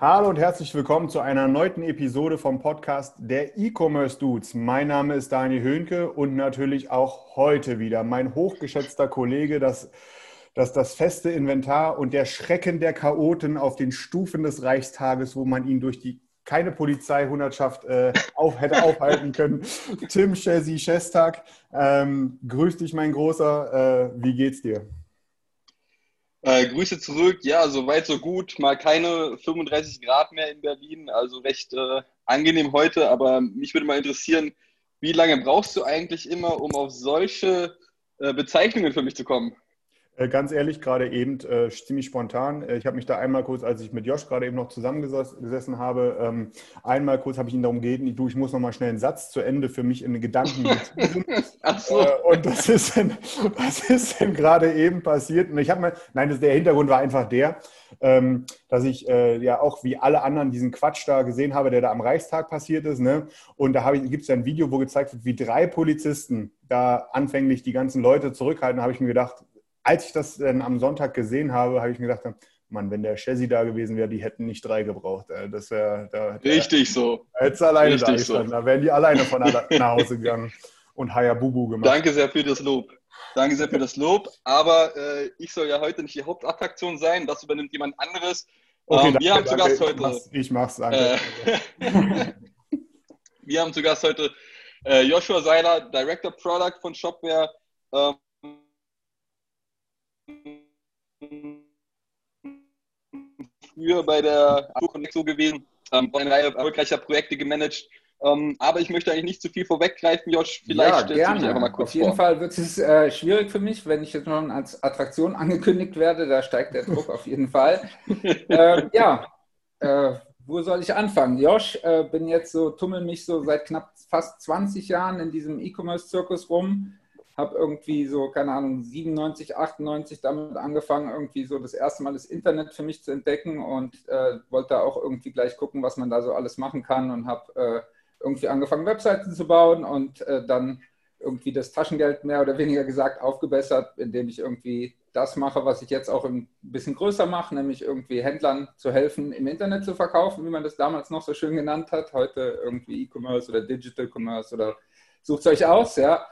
Hallo und herzlich willkommen zu einer erneuten Episode vom Podcast der E-Commerce Dudes. Mein Name ist Daniel Höhnke und natürlich auch heute wieder mein hochgeschätzter Kollege, das, das, das feste Inventar und der Schrecken der Chaoten auf den Stufen des Reichstages, wo man ihn durch die keine Polizeihundertschaft äh, auf, hätte aufhalten können. Tim Chesi Schestag, ähm, grüß dich, mein Großer. Äh, wie geht's dir? Äh, Grüße zurück. Ja, soweit so gut. Mal keine 35 Grad mehr in Berlin, also recht äh, angenehm heute. Aber mich würde mal interessieren, wie lange brauchst du eigentlich immer, um auf solche äh, Bezeichnungen für mich zu kommen? Äh, Ganz ehrlich, gerade eben äh, ziemlich spontan. Äh, ich habe mich da einmal kurz, als ich mit Josh gerade eben noch zusammengesessen habe, ähm, einmal kurz habe ich ihn darum gebeten, du, ich muss noch mal schnell einen Satz zu Ende für mich in den Gedanken. Ach so. Äh, und das ist, dann, das ist dann gerade eben passiert. Und ich habe mir, nein, das, der Hintergrund war einfach der, ähm, dass ich äh, ja auch wie alle anderen diesen Quatsch da gesehen habe, der da am Reichstag passiert ist. Ne? Und da gibt es ja ein Video, wo gezeigt wird, wie drei Polizisten da anfänglich die ganzen Leute zurückhalten. Habe ich mir gedacht, als ich das dann am Sonntag gesehen habe, habe ich mir gedacht, Mann, wenn der Chassis da gewesen wäre, die hätten nicht drei gebraucht. Äh, Das wäre, da, Richtig so. hättest alleine Richtig da gestanden. so. Da wären die alleine von nach Hause gegangen und Hayabubu gemacht. Danke sehr für das Lob. Danke sehr für das Lob. Aber äh, ich soll ja heute nicht die Hauptattraktion sein. Das übernimmt jemand anderes. Okay, ähm, danke, wir haben zu. Gast Ich heute. mach's, ich mach's, danke. Äh, wir haben zu Gast heute äh, Joshua Seiler, Director Product von Shopware. Ähm, früher bei der Connexo gewesen, ähm, eine Reihe erfolgreicher Projekte gemanagt. Ähm, aber ich möchte eigentlich nicht zu viel vorweggreifen, Josh. Vielleicht ja, stellst du dich gerne. einfach mal kurz Auf jeden vor. Fall wird es äh, schwierig für mich, wenn ich jetzt noch als Attraktion angekündigt werde. Da steigt der Druck auf jeden Fall. ähm, ja, äh, wo soll ich anfangen? Josh, äh, bin jetzt so, tummel mich so seit knapp fast 20 Jahren in diesem E-Commerce-Zirkus rum. Habe irgendwie so, keine Ahnung, 97, 98 damit angefangen, irgendwie so das erste Mal das Internet für mich zu entdecken und äh, wollte auch irgendwie gleich gucken, was man da so alles machen kann und habe äh, irgendwie angefangen, Webseiten zu bauen und äh, dann irgendwie das Taschengeld mehr oder weniger gesagt aufgebessert, indem ich irgendwie das mache, was ich jetzt auch ein bisschen größer mache, nämlich irgendwie Händlern zu helfen, im Internet zu verkaufen, wie man das damals noch so schön genannt hat. Heute irgendwie E-Commerce oder Digital Commerce oder sucht es euch aus, ja.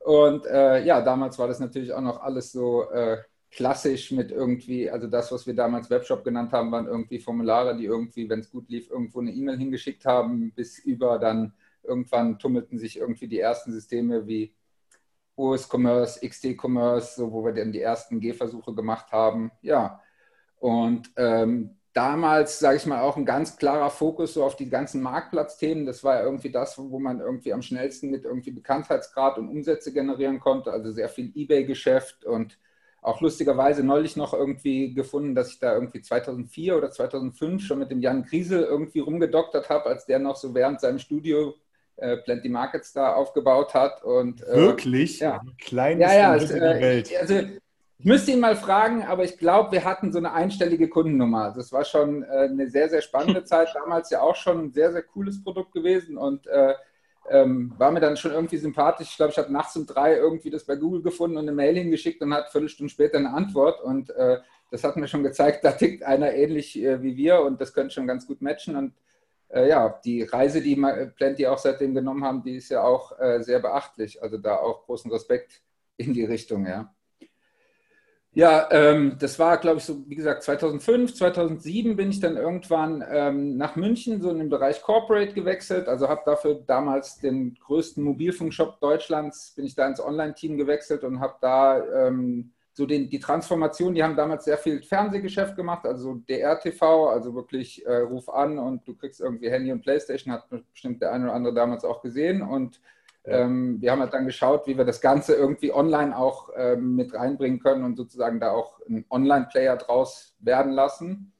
Und äh, ja, damals war das natürlich auch noch alles so äh, klassisch mit irgendwie, also das, was wir damals Webshop genannt haben, waren irgendwie Formulare, die irgendwie, wenn es gut lief, irgendwo eine E-Mail hingeschickt haben, bis über dann irgendwann tummelten sich irgendwie die ersten Systeme wie OS Commerce, XD Commerce, so, wo wir dann die ersten Gehversuche gemacht haben. Ja, und ähm, damals, sage ich mal, auch ein ganz klarer Fokus so auf die ganzen Marktplatzthemen. Das war ja irgendwie das, wo man irgendwie am schnellsten mit irgendwie Bekanntheitsgrad und Umsätze generieren konnte. Also sehr viel Ebay-Geschäft und auch lustigerweise neulich noch irgendwie gefunden, dass ich da irgendwie 2004 oder 2005 schon mit dem Jan Kriesel irgendwie rumgedoktert habe, als der noch so während seinem Studio äh, Plenty Markets da aufgebaut hat. Und, äh, Wirklich? Ja. Wie klein ja, ja, es, äh, Welt? also ich müsste ihn mal fragen, aber ich glaube, wir hatten so eine einstellige Kundennummer. Das war schon äh, eine sehr, sehr spannende Zeit. Damals ja auch schon ein sehr, sehr cooles Produkt gewesen und äh, ähm, war mir dann schon irgendwie sympathisch. Ich glaube, ich habe nachts um drei irgendwie das bei Google gefunden und eine Mail hingeschickt und hat Viertelstunde später eine Antwort. Und äh, das hat mir schon gezeigt, da tickt einer ähnlich äh, wie wir und das könnte schon ganz gut matchen. Und äh, ja, die Reise, die Plenty auch seitdem genommen haben, die ist ja auch äh, sehr beachtlich. Also da auch großen Respekt in die Richtung, ja. Ja, ähm, das war, glaube ich, so, wie gesagt, 2005, 2007 bin ich dann irgendwann ähm, nach München, so in den Bereich Corporate gewechselt. Also habe dafür damals den größten Mobilfunkshop Deutschlands, bin ich da ins Online-Team gewechselt und habe da ähm, so den, die Transformation, die haben damals sehr viel Fernsehgeschäft gemacht, also DRTV, also wirklich äh, Ruf an und du kriegst irgendwie Handy und Playstation, hat bestimmt der eine oder andere damals auch gesehen und Ähm, wir haben halt dann geschaut, wie wir das Ganze irgendwie online auch ähm, mit reinbringen können und sozusagen da auch einen Online-Player draus werden lassen.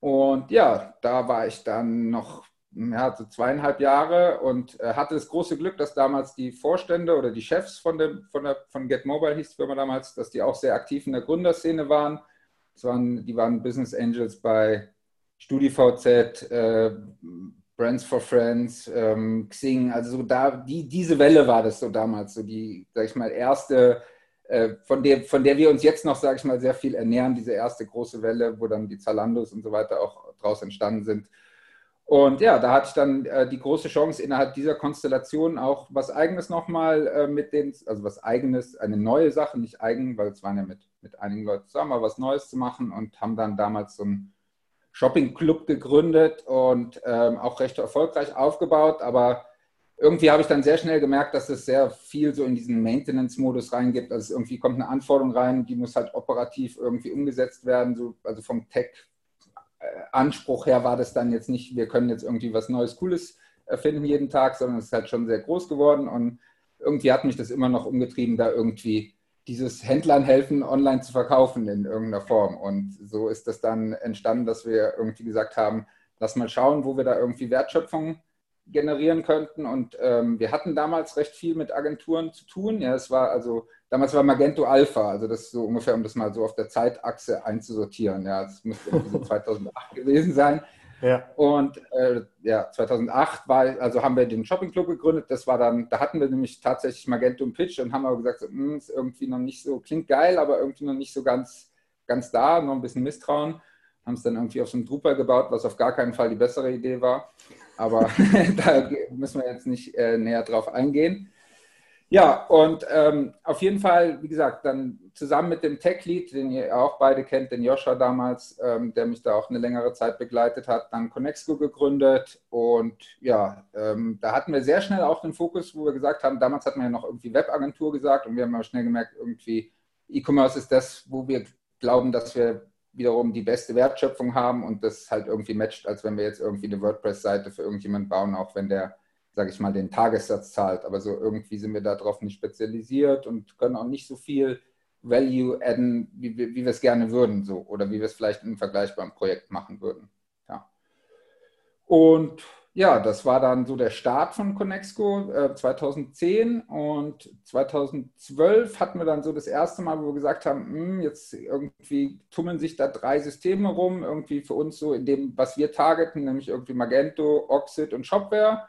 Und ja, da war ich dann noch ja, so zweieinhalb Jahre und äh, hatte das große Glück, dass damals die Vorstände oder die Chefs von, dem, von, der, von Get Mobile hieß die Firma damals, dass die auch sehr aktiv in der Gründerszene waren. Das waren die waren Business Angels bei StudiVZ, äh, Brands for Friends, ähm, Xing, also so da, die, diese Welle war das so damals, so die, sag ich mal, erste, äh, von, der, von der wir uns jetzt noch, sag ich mal, sehr viel ernähren, diese erste große Welle, wo dann die Zalandos und so weiter auch draus entstanden sind. Und ja, da hatte ich dann äh, die große Chance, innerhalb dieser Konstellation auch was Eigenes nochmal äh, mit den, also was Eigenes, eine neue Sache, nicht eigen, weil es waren ja mit, mit einigen Leuten zusammen, aber was Neues zu machen und haben dann damals so ein Shopping-Club gegründet und ähm, auch recht erfolgreich aufgebaut. Aber irgendwie habe ich dann sehr schnell gemerkt, dass es sehr viel so in diesen Maintenance-Modus reingibt. Also irgendwie kommt eine Anforderung rein, die muss halt operativ irgendwie umgesetzt werden. So, also vom Tech-Anspruch her war das dann jetzt nicht, wir können jetzt irgendwie was Neues, Cooles erfinden jeden Tag, sondern es ist halt schon sehr groß geworden. Und irgendwie hat mich das immer noch umgetrieben, da irgendwie dieses Händlern helfen, online zu verkaufen in irgendeiner Form. Und so ist das dann entstanden, dass wir irgendwie gesagt haben, lass mal schauen, wo wir da irgendwie Wertschöpfung generieren könnten. Und ähm, wir hatten damals recht viel mit Agenturen zu tun. Ja, es war also, damals war Magento Alpha, also das ist so ungefähr, um das mal so auf der Zeitachse einzusortieren. Ja, das müsste irgendwie so 2008 gewesen sein. Ja. Und äh, ja, 2008 war, also haben wir den Shopping Club gegründet. Das war dann, da hatten wir nämlich tatsächlich Magento und Pitch und haben aber gesagt, so, hm, ist irgendwie noch nicht so, klingt geil, aber irgendwie noch nicht so ganz, ganz da, noch ein bisschen Misstrauen. Haben es dann irgendwie auf so einem Drupal gebaut, was auf gar keinen Fall die bessere Idee war. Aber da müssen wir jetzt nicht äh, näher drauf eingehen. Ja, und ähm, auf jeden Fall, wie gesagt, dann zusammen mit dem Tech-Lead, den ihr auch beide kennt, den Joscha damals, ähm, der mich da auch eine längere Zeit begleitet hat, dann Connexco gegründet. Und ja, ähm, da hatten wir sehr schnell auch den Fokus, wo wir gesagt haben, damals hat man ja noch irgendwie Webagentur gesagt und wir haben aber schnell gemerkt, irgendwie E-Commerce ist das, wo wir glauben, dass wir wiederum die beste Wertschöpfung haben und das halt irgendwie matcht, als wenn wir jetzt irgendwie eine WordPress-Seite für irgendjemanden bauen, auch wenn der sage ich mal, den Tagessatz zahlt. Aber so irgendwie sind wir darauf nicht spezialisiert und können auch nicht so viel Value adden, wie, wie, wie wir es gerne würden, so oder wie wir es vielleicht in einem vergleichbaren Projekt machen würden. Ja. Und ja, das war dann so der Start von Connexco äh, 2010 und 2012 hatten wir dann so das erste Mal, wo wir gesagt haben, mh, hm, jetzt irgendwie tummeln sich da drei Systeme rum, irgendwie für uns so in dem, was wir targeten, nämlich irgendwie Magento, Oxid und Shopware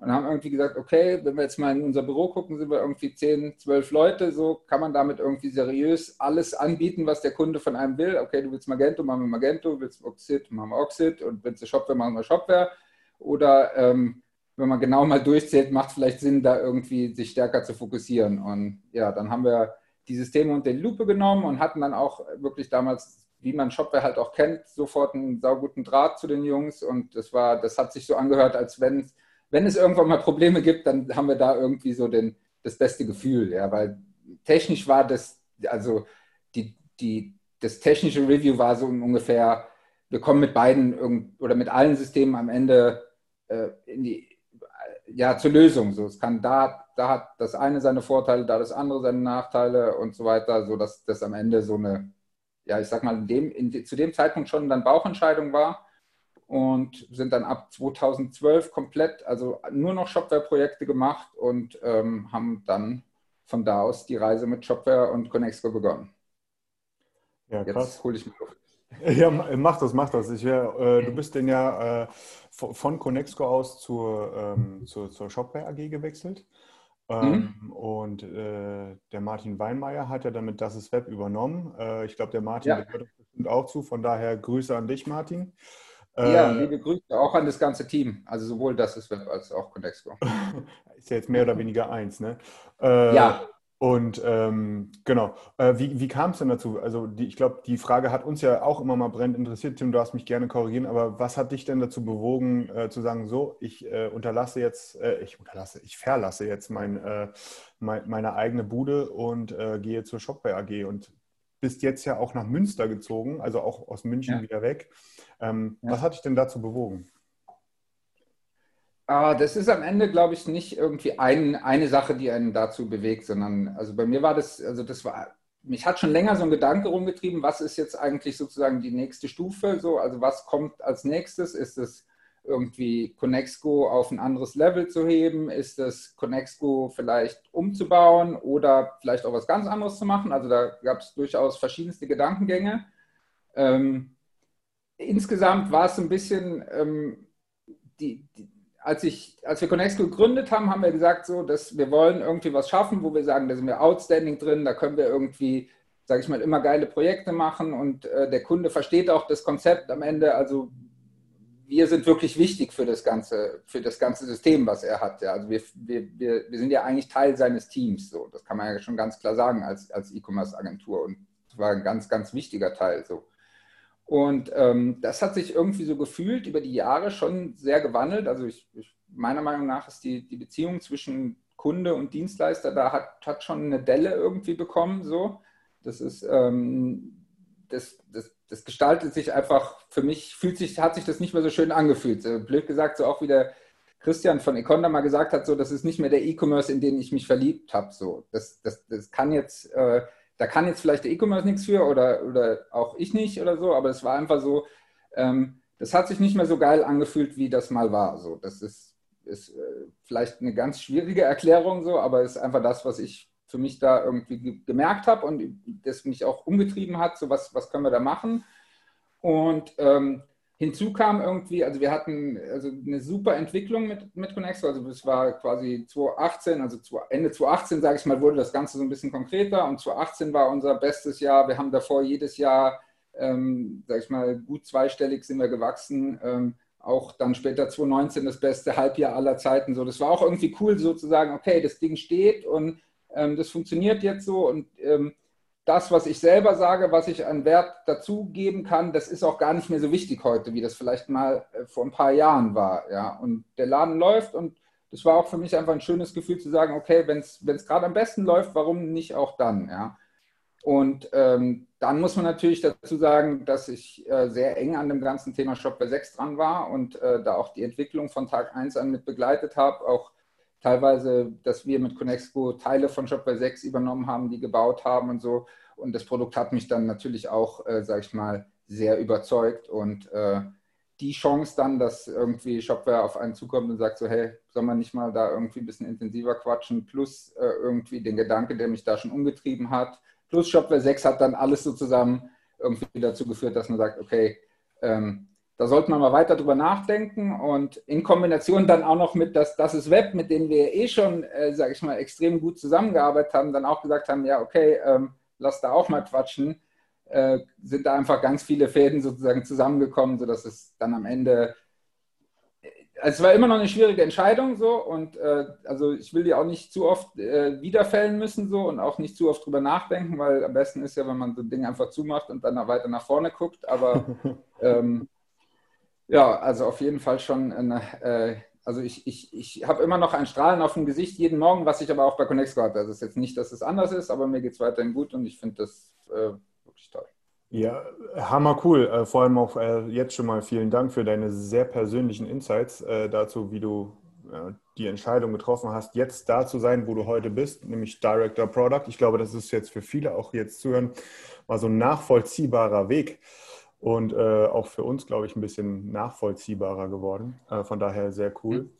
und haben irgendwie gesagt, okay, wenn wir jetzt mal in unser Büro gucken, sind wir irgendwie 10, 12 Leute, so kann man damit irgendwie seriös alles anbieten, was der Kunde von einem will. Okay, du willst Magento, machen wir Magento, willst Oxid, machen wir Oxid und willst du Shopware, machen wir Shopware. Oder ähm, wenn man genau mal durchzählt, macht es vielleicht Sinn, da irgendwie sich stärker zu fokussieren. Und ja, dann haben wir die Systeme unter die Lupe genommen und hatten dann auch wirklich damals, wie man Shopware halt auch kennt, sofort einen sauguten Draht zu den Jungs. Und das war, das hat sich so angehört, als wenn es wenn es irgendwann mal Probleme gibt, dann haben wir da irgendwie so den, das beste Gefühl, ja, weil technisch war das, also die, die, das technische Review war so ungefähr, wir kommen mit beiden oder mit allen Systemen am Ende äh, in die, ja, zur Lösung. So, es kann da, da hat das eine seine Vorteile, da das andere seine Nachteile und so weiter, so dass das am Ende so eine, ja, ich sag mal, in dem, in, zu dem Zeitpunkt schon dann Bauchentscheidung war und sind dann ab 2012 komplett, also nur noch Shopware-Projekte gemacht und ähm, haben dann von da aus die Reise mit Shopware und Connexco begonnen. Ja, krass. Jetzt hole ich mir Luft. Ja, mach das, mach das. Ich äh, du bist denn ja äh, von Connexco aus zur, ähm, zur, zur Shopware AG gewechselt. Ähm, mhm. Und äh, der Martin Weinmeier hat ja damit Das ist Web übernommen. Äh, ich glaube, der Martin ja. gehört bestimmt auch zu. Von daher Grüße an dich, Martin. Ja, äh, liebe Grüße auch an das ganze Team. Also sowohl das ist Web als auch Contexco. ist ja jetzt mehr oder weniger eins, ne? Äh, ja. Und ähm, genau, äh, wie, wie kam es denn dazu? Also die, ich glaube, die Frage hat uns ja auch immer mal brennend interessiert. Tim, du darfst mich gerne korrigieren, aber was hat dich denn dazu bewogen, äh, zu sagen, so, ich äh, unterlasse jetzt, äh, ich unterlasse, ich verlasse jetzt mein, mein, meine eigene Bude und gehe zur Shopware AG und bist jetzt ja auch nach Münster gezogen, also auch aus München ja. wieder weg. Ähm, ja. Was hat dich denn dazu bewogen? Ah, das ist am Ende, glaube ich, nicht irgendwie ein, eine Sache, die einen dazu bewegt, sondern also bei mir war das, also das war, mich hat schon länger so ein Gedanke rumgetrieben, was ist jetzt eigentlich sozusagen die nächste Stufe, so, also was kommt als nächstes? Ist es irgendwie Connexco auf ein anderes Level zu heben? Ist es Connexco vielleicht umzubauen oder vielleicht auch was ganz anderes zu machen? Also da gab es durchaus verschiedenste Gedankengänge. Ähm, insgesamt war es ein bisschen ähm, die, die als, ich, als wir Connexco gegründet haben, haben wir gesagt, so, dass wir wollen irgendwie was schaffen, wo wir sagen, da sind wir outstanding drin, da können wir irgendwie, sage ich mal, immer geile Projekte machen und äh, der Kunde versteht auch das Konzept am Ende. Also wir sind wirklich wichtig für das ganze, für das ganze System, was er hat. Ja. Also wir, wir, wir, wir sind ja eigentlich Teil seines Teams. So. Das kann man ja schon ganz klar sagen als, als E-Commerce-Agentur. Und das war ein ganz, ganz wichtiger Teil. So. Und ähm, das hat sich irgendwie so gefühlt über die Jahre schon sehr gewandelt. Also ich, ich, meiner Meinung nach ist die, die Beziehung zwischen Kunde und Dienstleister da hat, hat schon eine Delle irgendwie bekommen. So. Das ist, ähm, das, das, das gestaltet sich einfach, für mich fühlt sich, hat sich das nicht mehr so schön angefühlt. So, blöd gesagt, so auch wie der Christian von Econda mal gesagt hat, so, das ist nicht mehr der E-Commerce, in den ich mich verliebt habe. So. Das, das, das kann jetzt, äh, da kann jetzt vielleicht der E-Commerce nichts für oder, oder auch ich nicht oder so, aber es war einfach so, ähm, das hat sich nicht mehr so geil angefühlt, wie das mal war. So, das ist, ist äh, vielleicht eine ganz schwierige Erklärung so, aber es ist einfach das, was ich für mich da irgendwie ge gemerkt habe und das mich auch umgetrieben hat, so was, was können wir da machen. Und ähm, Hinzu kam irgendwie, also wir hatten also eine super Entwicklung mit, mit Connexo, also es war quasi 2018, also Ende 2018, sage ich mal, wurde das Ganze so ein bisschen konkreter und 2018 war unser bestes Jahr. Wir haben davor jedes Jahr, ähm, sage ich mal, gut zweistellig sind wir gewachsen. Ähm, auch dann später 2019 das beste Halbjahr aller Zeiten. So, das war auch irgendwie cool, so zu sagen, okay, das Ding steht und ähm, das funktioniert jetzt so und ähm, das, was ich selber sage, was ich an Wert dazugeben kann, das ist auch gar nicht mehr so wichtig heute, wie das vielleicht mal äh, vor ein paar Jahren war. Ja. Und der Laden läuft und das war auch für mich einfach ein schönes Gefühl zu sagen, okay, wenn es gerade am besten läuft, warum nicht auch dann? Ja. Und ähm, dann muss man natürlich dazu sagen, dass ich äh, sehr eng an dem ganzen Thema Shopware 6 dran war und äh, da auch die Entwicklung von Tag 1 an mit begleitet habe, auch teilweise, dass wir mit Connexco Teile von Shopware 6 übernommen haben, die gebaut haben und so. Und das Produkt hat mich dann natürlich auch, äh, sage ich mal, sehr überzeugt. Und äh, die Chance dann, dass irgendwie Shopware auf einen zukommt und sagt so, hey, soll man nicht mal da irgendwie ein bisschen intensiver quatschen, plus äh, irgendwie den Gedanke, der mich da schon umgetrieben hat, plus Shopware 6 hat dann alles so zusammen irgendwie dazu geführt, dass man sagt, okay, ähm, da sollte man mal weiter drüber nachdenken und in Kombination dann auch noch mit, dass das ist Web, mit dem wir eh schon, äh, sage ich mal, extrem gut zusammengearbeitet haben, dann auch gesagt haben, ja, okay, ähm, lass da auch mal quatschen, äh, sind da einfach ganz viele Fäden sozusagen zusammengekommen, sodass es dann am Ende, äh, es war immer noch eine schwierige Entscheidung so und äh, also ich will die auch nicht zu oft äh, wiederfällen müssen so und auch nicht zu oft drüber nachdenken, weil am besten ist ja, wenn man so ein Ding einfach zumacht und dann weiter nach vorne guckt, aber ähm, ja, also auf jeden Fall schon eine, äh, also ich, ich, ich habe immer noch ein Strahlen auf dem Gesicht jeden Morgen, was ich aber auch bei Connexco hatte. Also es ist jetzt nicht, dass es anders ist, aber mir geht es weiterhin gut und ich finde das äh, wirklich toll. Ja, hammer cool. Äh, vor allem auch äh, jetzt schon mal vielen Dank für deine sehr persönlichen Insights äh, dazu, wie du äh, die Entscheidung getroffen hast, jetzt da zu sein, wo du heute bist, nämlich Director Product. Ich glaube, das ist jetzt für viele auch jetzt zuhören, mal so ein nachvollziehbarer Weg und äh, auch für uns, glaube ich, ein bisschen nachvollziehbarer geworden. Äh, von daher sehr cool. Mhm.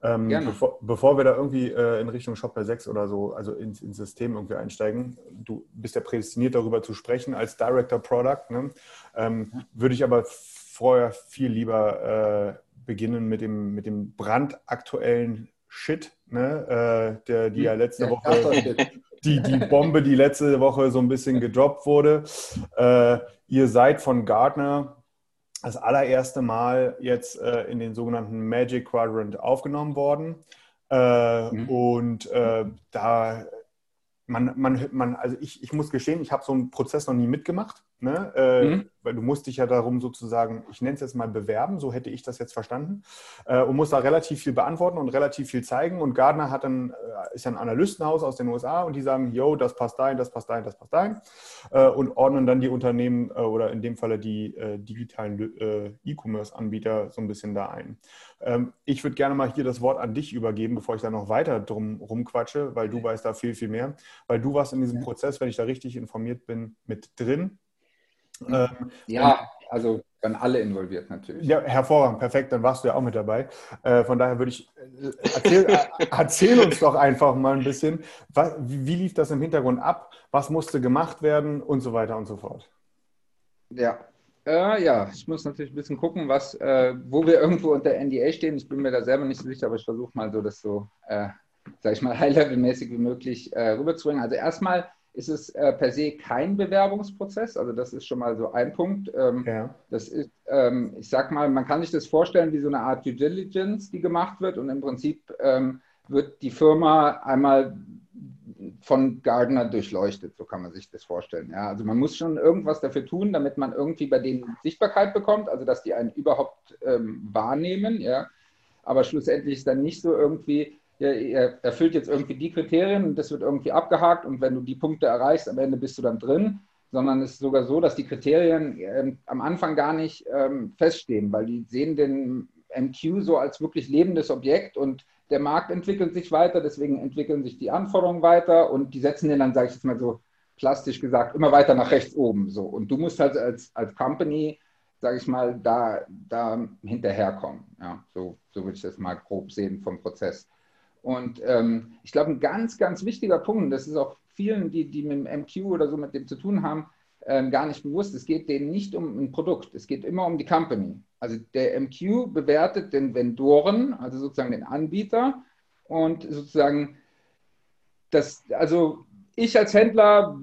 Ähm, bevor, bevor, wir da irgendwie äh, in Richtung Shopware 6 oder so, also ins, ins, System irgendwie einsteigen, du bist ja prädestiniert darüber zu sprechen als Director Product, ne? ähm, würde ich aber vorher viel lieber äh, beginnen mit dem, mit dem brandaktuellen Shit, ne? Äh, der, die ja hm. letzte ja, Woche, die, die Bombe, die letzte Woche so ein bisschen gedroppt wurde. Ihr seid von Gartner das allererste Mal jetzt äh, in den sogenannten Magic Quadrant aufgenommen worden. Äh, mhm. Und äh, da, man, man, man, also ich, ich muss gestehen, ich habe so einen Prozess noch nie mitgemacht, ne? Äh, mhm. weil du musst dich ja darum sozusagen, ich nenne es jetzt mal bewerben, so hätte ich das jetzt verstanden, äh, und musst da relativ viel beantworten und relativ viel zeigen. Und Gardner hat dann, äh, ist ein Analystenhaus aus den USA und die sagen, yo, das passt dahin, das passt dahin, das passt dahin äh, und ordnen dann die Unternehmen äh, oder in dem Falle die äh, digitalen äh, E-Commerce-Anbieter so ein bisschen da ein. Ähm, ich würde gerne mal hier das Wort an dich übergeben, bevor ich da noch weiter drum rumquatsche, weil du weißt da viel, viel mehr. Weil du warst in diesem Prozess, wenn ich da richtig informiert bin, mit drin. Ähm, ja, also dann alle involviert natürlich. Ja, hervorragend, perfekt, dann warst du ja auch mit dabei. Äh, von daher würde ich, äh, erzähl, äh, erzähl, uns doch einfach mal ein bisschen, was, wie lief das im Hintergrund ab, was musste gemacht werden und so weiter und so fort. Ja, äh, ja, ich muss natürlich ein bisschen gucken, was, äh, wo wir irgendwo unter NDA stehen. Ich bin mir da selber nicht so sicher, aber ich versuche mal so, das so, äh, sag ich mal, high-level-mäßig wie möglich äh, rüberzubringen. Also erstmal ist es äh, per se kein Bewerbungsprozess. Also das ist schon mal so ein Punkt. Ähm, ja. Das ist, ähm, ich sag mal, man kann sich das vorstellen wie so eine Art Due Diligence, die gemacht wird und im Prinzip ähm, wird die Firma einmal von Gardner durchleuchtet, so kann man sich das vorstellen. Ja, also man muss schon irgendwas dafür tun, damit man irgendwie bei denen Sichtbarkeit bekommt, also dass die einen überhaupt ähm, wahrnehmen. Ja, aber schlussendlich ist dann nicht so irgendwie, er erfüllt jetzt irgendwie die Kriterien und das wird irgendwie abgehakt und wenn du die Punkte erreichst, am Ende bist du dann drin, sondern es ist sogar so, dass die Kriterien ähm, am Anfang gar nicht ähm, feststehen, weil die sehen den MQ so als wirklich lebendes Objekt und der Markt entwickelt sich weiter, deswegen entwickeln sich die Anforderungen weiter und die setzen den dann, sage ich jetzt mal so plastisch gesagt, immer weiter nach rechts oben. So. Und du musst halt als, als Company, sage ich mal, da, da hinterherkommen. Ja, so, so würde ich das mal grob sehen vom Prozess. Und ähm, ich glaube, ein ganz, ganz wichtiger Punkt, das ist auch vielen, die, die mit dem MQ oder so mit dem zu tun haben, ähm, gar nicht bewusst. Es geht denen nicht um ein Produkt, es geht immer um die Company. Also der MQ bewertet den Vendoren, also sozusagen den Anbieter und sozusagen das, also ich als Händler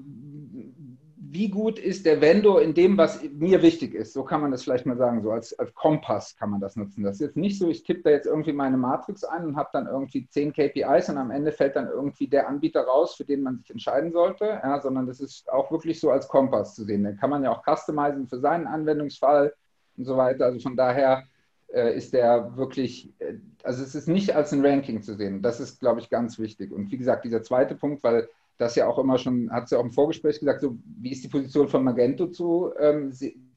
wie gut ist der Vendor in dem, was mir wichtig ist. So kann man das vielleicht mal sagen, so als, als Kompass kann man das nutzen. Das ist jetzt nicht so, ich tippe da jetzt irgendwie meine Matrix ein und habe dann irgendwie zehn KPIs und am Ende fällt dann irgendwie der Anbieter raus, für den man sich entscheiden sollte, ja, sondern das ist auch wirklich so als Kompass zu sehen. Den kann man ja auch customizen für seinen Anwendungsfall und so weiter. Also von daher äh, ist der wirklich, äh, also es ist nicht als ein Ranking zu sehen. Das ist, glaube ich, ganz wichtig. Und wie gesagt, dieser zweite Punkt, weil das ja auch immer schon, hat sie ja auch im Vorgespräch gesagt, so wie ist die Position von Magento zu ähm,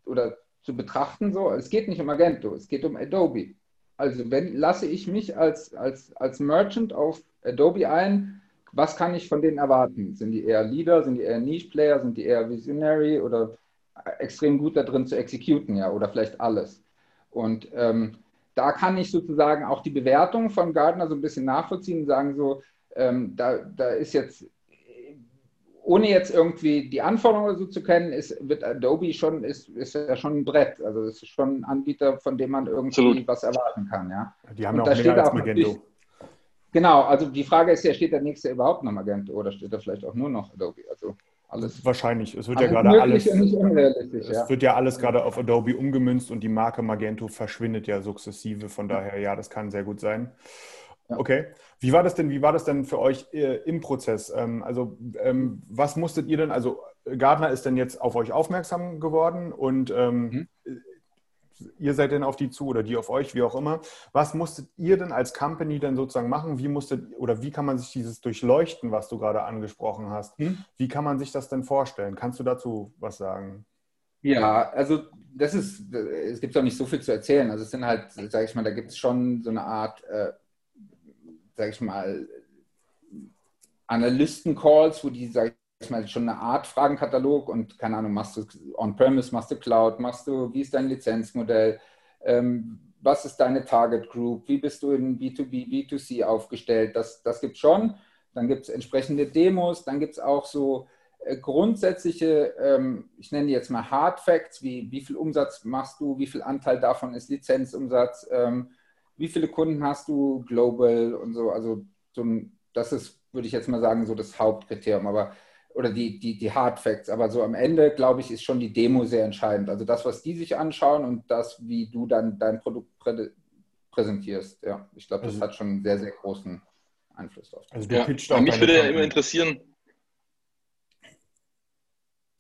oder zu betrachten so. Es geht nicht um Magento, es geht um Adobe. Also wenn lasse ich mich als, als, als Merchant auf Adobe ein, was kann ich von denen erwarten? Sind die eher Leader, sind die eher Niche-Player, sind die eher Visionary oder extrem gut da drin zu exekuten, ja, oder vielleicht alles. Und ähm, da kann ich sozusagen auch die Bewertung von Gardner so ein bisschen nachvollziehen und sagen so, ähm, da, da ist jetzt ohne jetzt irgendwie die Anforderungen so zu kennen, ist, wird Adobe schon, ist, ist ja schon ein Brett. Also es ist schon ein Anbieter, von dem man irgendwie Absolut. was erwarten kann. Ja? Die haben ja auch mehr als Magento. Genau, also die Frage ist ja, steht der nächste überhaupt noch Magento oder steht da vielleicht auch nur noch Adobe? Also alles. Wahrscheinlich. Es wird ja gerade alles. es ja. wird ja alles gerade auf Adobe umgemünzt und die Marke Magento verschwindet ja sukzessive. Von daher, ja, das kann sehr gut sein. Okay. Wie war das denn, wie war das denn für euch äh, im Prozess? Ähm, also, ähm, was musstet ihr denn, also Gardner ist denn jetzt auf euch aufmerksam geworden und ähm, mhm. ihr seid denn auf die zu oder die auf euch, wie auch immer. Was musstet ihr denn als Company denn sozusagen machen? Wie musstet oder wie kann man sich dieses Durchleuchten, was du gerade angesprochen hast, mhm. wie kann man sich das denn vorstellen? Kannst du dazu was sagen? Ja, also das ist, es gibt auch nicht so viel zu erzählen. Also es sind halt, sage ich mal, da gibt es schon so eine Art äh, sage ich mal, Analysten-Calls, wo die, sage ich mal, schon eine Art Fragenkatalog und keine Ahnung, machst du On-Premise, machst du Cloud, machst du, wie ist dein Lizenzmodell, ähm, was ist deine Target Group, wie bist du in B2B, B2C aufgestellt, das, das gibt es schon. Dann gibt es entsprechende Demos, dann gibt es auch so äh, grundsätzliche, ähm, ich nenne die jetzt mal Hard Facts, wie wie viel Umsatz machst du, wie viel Anteil davon ist Lizenzumsatz, ähm, wie viele Kunden hast du global und so. Also so ein, das ist, würde ich jetzt mal sagen, so das Hauptkriterium. Aber oder die, die, die Hard Facts. Aber so am Ende, glaube ich, ist schon die Demo sehr entscheidend. Also das, was die sich anschauen und das, wie du dann dein Produkt prä präsentierst. Ja, ich glaube, das also, hat schon einen sehr, sehr großen Einfluss drauf. Also ja, mich würde ja immer interessieren.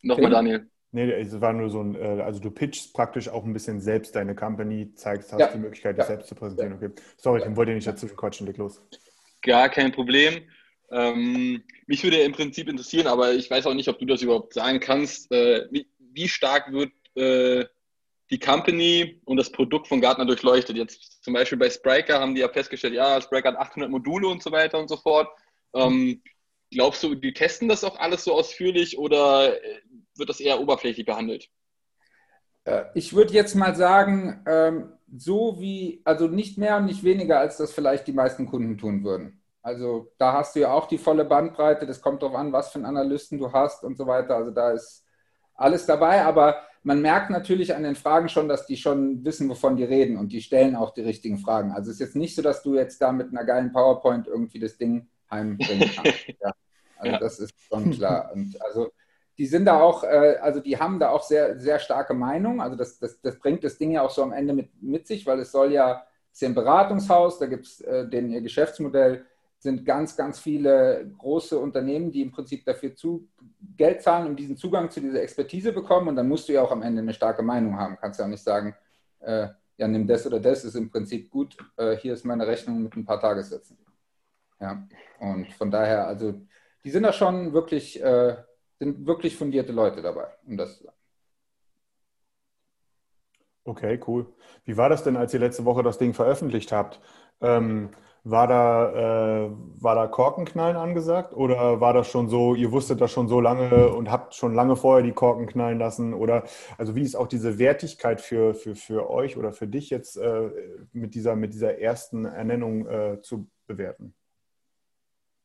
Nochmal, Daniel. Nee, es war nur so ein, äh, also du pitchst praktisch auch ein bisschen selbst deine Company, zeigst, hast Ja. die Möglichkeit, Ja. dich selbst zu präsentieren. Okay. Sorry, ich wollte nicht dazwischen quatschen, leg los. Gar kein Problem. Ähm, mich würde im Prinzip interessieren, aber ich weiß auch nicht, ob du das überhaupt sagen kannst. Äh, wie, wie stark wird äh, die Company und das Produkt von Gartner durchleuchtet? Jetzt zum Beispiel bei Spriker haben die ja festgestellt, ja, Spriker hat 800 Module und so weiter und so fort. Ähm, glaubst du, die testen das auch alles so ausführlich oder äh, wird das eher oberflächlich behandelt? Äh, Ich würde jetzt mal sagen, ähm, so wie, also nicht mehr und nicht weniger, als das vielleicht die meisten Kunden tun würden. Also da hast du ja auch die volle Bandbreite, das kommt darauf an, was für einen Analysten du hast und so weiter. Also da ist alles dabei, aber man merkt natürlich an den Fragen schon, dass die schon wissen, wovon die reden und die stellen auch die richtigen Fragen. Also es ist jetzt nicht so, dass du jetzt da mit einer geilen PowerPoint irgendwie das Ding heimbringen kannst. Ja. Also Ja. das ist schon klar. Und also die sind da auch, äh, also die haben da auch sehr, sehr starke Meinung. Also das, das, das bringt das Ding ja auch so am Ende mit, mit sich, weil es soll ja, es ist ja ein Beratungshaus, da gibt es äh, ihr Geschäftsmodell, sind ganz, ganz viele große Unternehmen, die im Prinzip dafür zu Geld zahlen, um diesen Zugang zu dieser Expertise bekommen. Und dann musst du ja auch am Ende eine starke Meinung haben. Kannst ja auch nicht sagen, äh, ja, nimm das oder das, ist im Prinzip gut, äh, hier ist meine Rechnung mit ein paar Tagessätzen. Ja, und von daher, also die sind da schon wirklich, äh, sind wirklich fundierte Leute dabei, um das zu sagen. Okay, cool. Wie war das denn, als ihr letzte Woche das Ding veröffentlicht habt? Ähm, war da, äh, war da Korkenknallen angesagt oder war das schon so, ihr wusstet das schon so lange und habt schon lange vorher die Korken knallen lassen? Oder also wie ist auch diese Wertigkeit für, für, für euch oder für dich jetzt äh, mit, dieser, mit dieser ersten Ernennung äh, zu bewerten?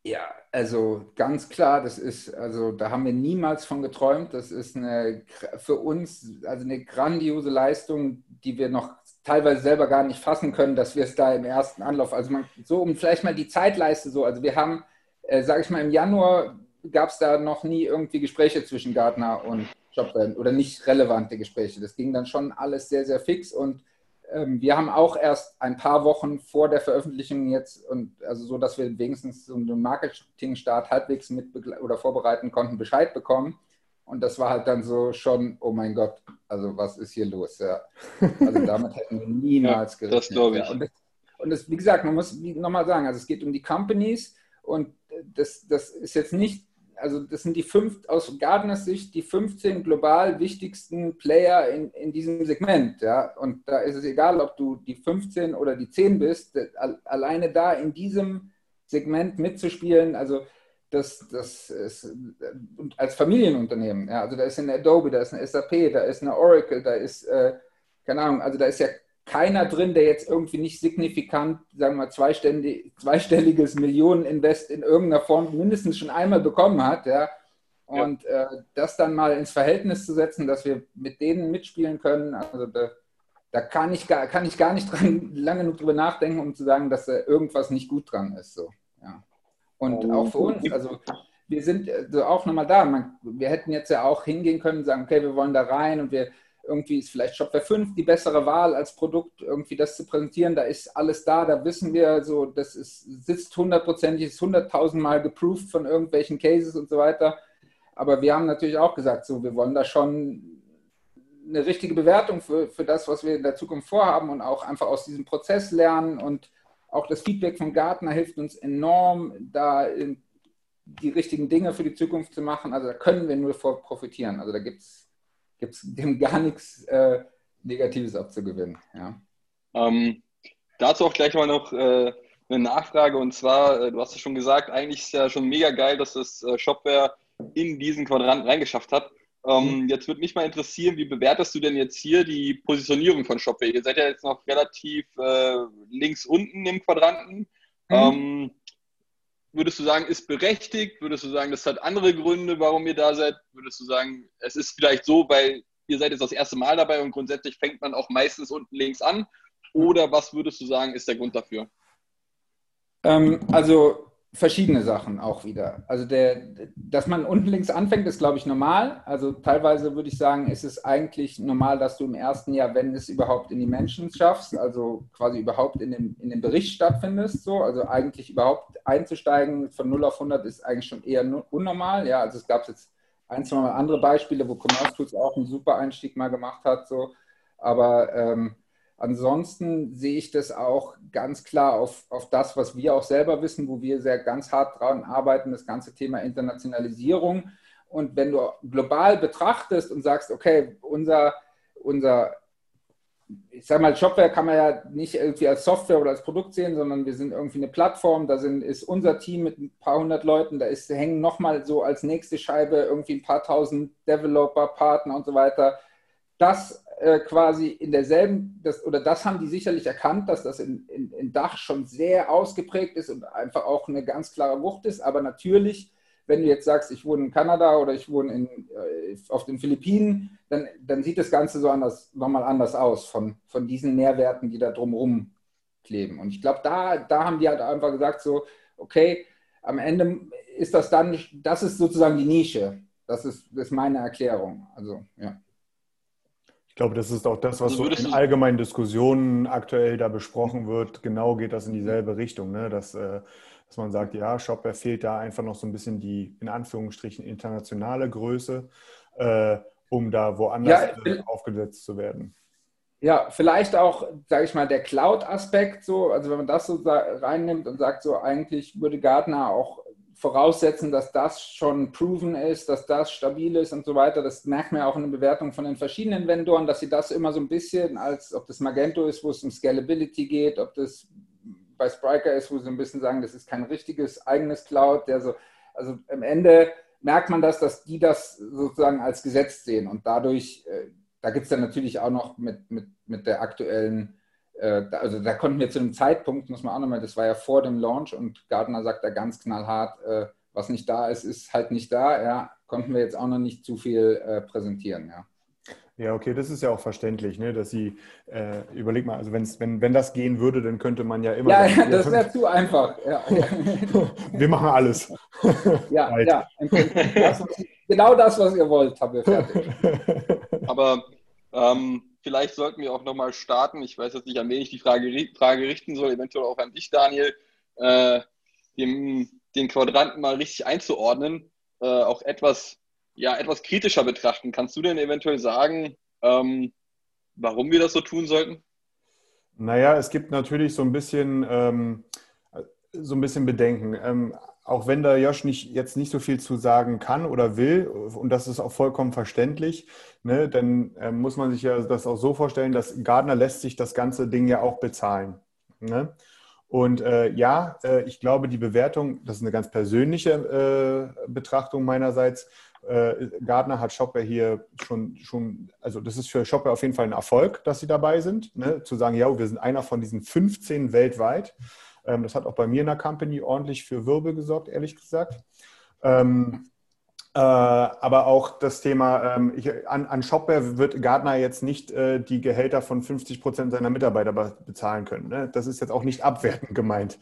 Ja, also ganz klar, das ist, also da haben wir niemals von geträumt. Das ist eine für uns also eine grandiose Leistung, die wir noch teilweise selber gar nicht fassen können, dass wir es da im ersten Anlauf, also man, so um vielleicht mal die Zeitleiste so, also wir haben, äh, sage ich mal, im Januar gab es da noch nie irgendwie Gespräche zwischen Gartner und Jobbrand oder nicht relevante Gespräche. Das ging dann schon alles sehr, sehr fix und wir haben auch erst ein paar Wochen vor der Veröffentlichung jetzt und also so, dass wir wenigstens so einen Marketingstart halbwegs mit oder vorbereiten konnten, Bescheid bekommen. Und das war halt dann so schon, oh mein Gott, also was ist hier los? Ja. Also damit hätten wir niemals gerechnet. das glaube ich. Ja. Und, das, und das, wie gesagt, man muss nochmal sagen, also es geht um die Companies und das, das ist jetzt nicht, also das sind die fünf, aus Gardners Sicht, die 15 global wichtigsten Player in, in diesem Segment. Ja? Und da ist es egal, ob du die 15 oder die 10 bist, alleine da in diesem Segment mitzuspielen, also das, das ist und als Familienunternehmen. Ja, also da ist eine Adobe, da ist eine SAP, da ist eine Oracle, da ist, äh, keine Ahnung, also da ist ja keiner drin, der jetzt irgendwie nicht signifikant, sagen wir mal, zweistellig, zweistelliges Millioneninvest in irgendeiner Form mindestens schon einmal bekommen hat. Ja. Und ja. Äh, das dann mal ins Verhältnis zu setzen, dass wir mit denen mitspielen können, also da, da kann, ich gar, kann ich gar nicht dran lange genug drüber nachdenken, um zu sagen, dass da irgendwas nicht gut dran ist. So. Ja. Und auch für uns, also wir sind also auch nochmal da. Man, wir hätten jetzt ja auch hingehen können und sagen, okay, wir wollen da rein und wir irgendwie ist vielleicht Shopware 5 die bessere Wahl als Produkt, irgendwie das zu präsentieren. Da ist alles da, da wissen wir so, das ist, sitzt hundertprozentig, ist hunderttausendmal geproved von irgendwelchen Cases und so weiter. Aber wir haben natürlich auch gesagt, so, wir wollen da schon eine richtige Bewertung für, für das, was wir in der Zukunft vorhaben und auch einfach aus diesem Prozess lernen und auch das Feedback von Gartner hilft uns enorm, da die richtigen Dinge für die Zukunft zu machen. Also da können wir nur vor profitieren. Also da gibt es dem gar nichts äh, Negatives abzugewinnen. Ja. Ähm, dazu auch gleich mal noch äh, eine Nachfrage und zwar, äh, du hast es schon gesagt, eigentlich ist ja schon mega geil, dass das äh, Shopware in diesen Quadranten reingeschafft hat. Ähm, mhm. Jetzt würde mich mal interessieren, wie bewertest du denn jetzt hier die Positionierung von Shopware? Ihr seid ja jetzt noch relativ äh, links unten im Quadranten. Mhm. Ähm, würdest du sagen, ist berechtigt? Würdest du sagen, das hat andere Gründe, warum ihr da seid? Würdest du sagen, es ist vielleicht so, weil ihr seid jetzt das erste Mal dabei und grundsätzlich fängt man auch meistens unten links an? Oder was würdest du sagen, ist der Grund dafür? Ähm, also verschiedene Sachen auch wieder. Also der, dass man unten links anfängt, ist, glaube ich, normal. Also teilweise würde ich sagen, ist es eigentlich normal, dass du im ersten Jahr, wenn es überhaupt in die Menschen schaffst, also quasi überhaupt in dem, in dem Bericht stattfindest, so, also eigentlich überhaupt einzusteigen von 0 auf 100 ist eigentlich schon eher unnormal. Ja, also es gab jetzt ein, zwei andere Beispiele, wo Commerce Tools auch einen super Einstieg mal gemacht hat. So. Aber ähm, ansonsten sehe ich das auch ganz klar auf, auf das, was wir auch selber wissen, wo wir sehr ganz hart dran arbeiten, das ganze Thema Internationalisierung. Und wenn du global betrachtest und sagst, okay, unser, unser ich sage mal, Shopware kann man ja nicht irgendwie als Software oder als Produkt sehen, sondern wir sind irgendwie eine Plattform. Da sind, ist unser Team mit ein paar hundert Leuten, da ist, hängen nochmal so als nächste Scheibe irgendwie ein paar tausend Developer, Partner und so weiter. Das äh, quasi in derselben, das, oder das haben die sicherlich erkannt, dass das in, in, in Dach schon sehr ausgeprägt ist und einfach auch eine ganz klare Wucht ist. Aber natürlich wenn du jetzt sagst, ich wohne in Kanada oder ich wohne in, äh, auf den Philippinen, dann, dann sieht das Ganze so anders, nochmal anders aus von, von diesen Nährwerten, die da drumherum kleben. Und ich glaube, da, da haben die halt einfach gesagt, so, okay, am Ende ist das dann, das ist sozusagen die Nische. Das ist, das ist meine Erklärung. Also, ja. Ich glaube, das ist auch das, was also so in allgemeinen Diskussionen aktuell da besprochen wird. Genau geht das in dieselbe Richtung. Ne? Dass, äh, dass man sagt, ja, Shopware fehlt da einfach noch so ein bisschen die, in Anführungsstrichen, internationale Größe, äh, um da woanders ja, äh, aufgesetzt zu werden. Ja, vielleicht auch, sage ich mal, der Cloud-Aspekt so, also wenn man das so reinnimmt und sagt, so eigentlich würde Gartner auch voraussetzen, dass das schon proven ist, dass das stabil ist und so weiter. Das merkt man ja auch in der Bewertung von den verschiedenen Vendoren, dass sie das immer so ein bisschen als, ob das Magento ist, wo es um Scalability geht, ob das bei Spriker ist, wo sie ein bisschen sagen, das ist kein richtiges eigenes Cloud, der so, also am Ende merkt man das, dass die das sozusagen als Gesetz sehen und dadurch, äh, da gibt es dann natürlich auch noch mit, mit, mit der aktuellen, also da konnten wir zu dem Zeitpunkt, muss man auch nochmal, das war ja vor dem Launch und Gardner sagt da ganz knallhart, äh, was nicht da ist, ist halt nicht da, ja, konnten wir jetzt auch noch nicht zu viel äh, präsentieren, ja. Ja, okay, das ist ja auch verständlich, ne? dass sie, äh, überleg mal, also wenn's, wenn, wenn das gehen würde, dann könnte man ja immer. Ja, sagen, ja das wäre zu einfach. Ja. wir machen alles. ja, right. ja. Das, genau das, was ihr wollt, haben wir fertig. Aber ähm, vielleicht sollten wir auch nochmal starten. Ich weiß jetzt nicht, an wen ich die Frage, Frage richten soll, eventuell auch an dich, Daniel, äh, den, den Quadranten mal richtig einzuordnen. Äh, auch etwas ja, etwas kritischer betrachten. Kannst du denn eventuell sagen, ähm, warum wir das so tun sollten? Naja, es gibt natürlich so ein bisschen, ähm, so ein bisschen Bedenken. Ähm, auch wenn der Josh nicht, jetzt nicht so viel zu sagen kann oder will, und das ist auch vollkommen verständlich, ne, dann äh, muss man sich ja das auch so vorstellen, dass Gardner lässt sich das ganze Ding ja auch bezahlen. Ne? Und äh, ja, äh, ich glaube, die Bewertung, das ist eine ganz persönliche äh, Betrachtung meinerseits, äh, Gardner hat Shopware hier schon, schon, also das ist für Shopware auf jeden Fall ein Erfolg, dass sie dabei sind. Ne? Zu sagen, ja, wir sind einer von diesen 15 weltweit. Ähm, das hat auch bei mir in der Company ordentlich für Wirbel gesorgt, ehrlich gesagt. Ähm, äh, aber auch das Thema, ähm, ich, an, an Shopware wird Gardner jetzt nicht äh, die Gehälter von 50 Prozent seiner Mitarbeiter bezahlen können. Ne? Das ist jetzt auch nicht abwertend gemeint,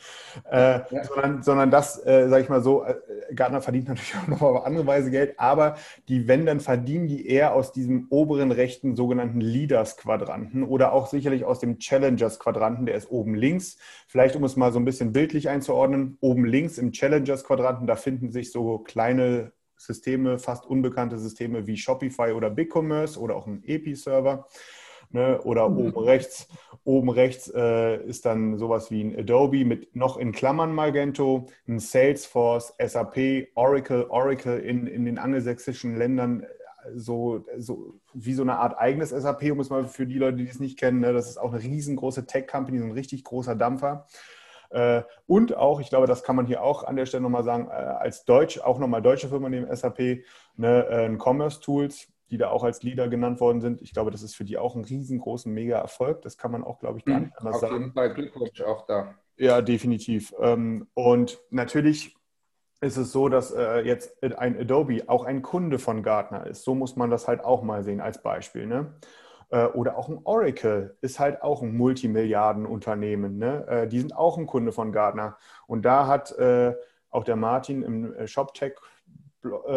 äh, ja. sondern, sondern das, äh, sage ich mal so, äh, Gardner verdient natürlich auch noch auf andere Weise Geld, aber die, wenn, dann verdienen die eher aus diesem oberen rechten sogenannten Leaders-Quadranten oder auch sicherlich aus dem Challengers-Quadranten, der ist oben links. Vielleicht, um es mal so ein bisschen bildlich einzuordnen, oben links im Challengers-Quadranten, da finden sich so kleine Systeme, fast unbekannte Systeme wie Shopify oder BigCommerce oder auch ein EPI-Server. Ne? Oder mhm. oben rechts, oben rechts äh, ist dann sowas wie ein Adobe mit noch in Klammern Magento, ein Salesforce, SAP, Oracle, Oracle in, in den angelsächsischen Ländern so, so wie so eine Art eigenes SAP, um es mal für die Leute, die es nicht kennen, ne? das ist auch eine riesengroße Tech-Company, so ein richtig großer Dampfer. Äh, und auch, ich glaube, das kann man hier auch an der Stelle nochmal sagen, äh, als Deutsch, auch nochmal deutsche Firma neben SAP, ne, äh, Commerce Tools, die da auch als Leader genannt worden sind. Ich glaube, das ist für die auch ein riesengroßen Mega-Erfolg. Das kann man auch, glaube ich, gar mhm. nicht anders sagen. Auf jeden Fall Glückwunsch auch da. Ja, definitiv. Ähm, und natürlich ist es so, dass jetzt ein Adobe auch ein Kunde von Gartner ist. So muss man das halt auch mal sehen als Beispiel. Ne? Äh, oder auch ein Oracle ist halt auch ein Multimilliardenunternehmen. Ne? Äh, die sind auch ein Kunde von Gartner. Und da hat äh, auch der Martin im ShopTech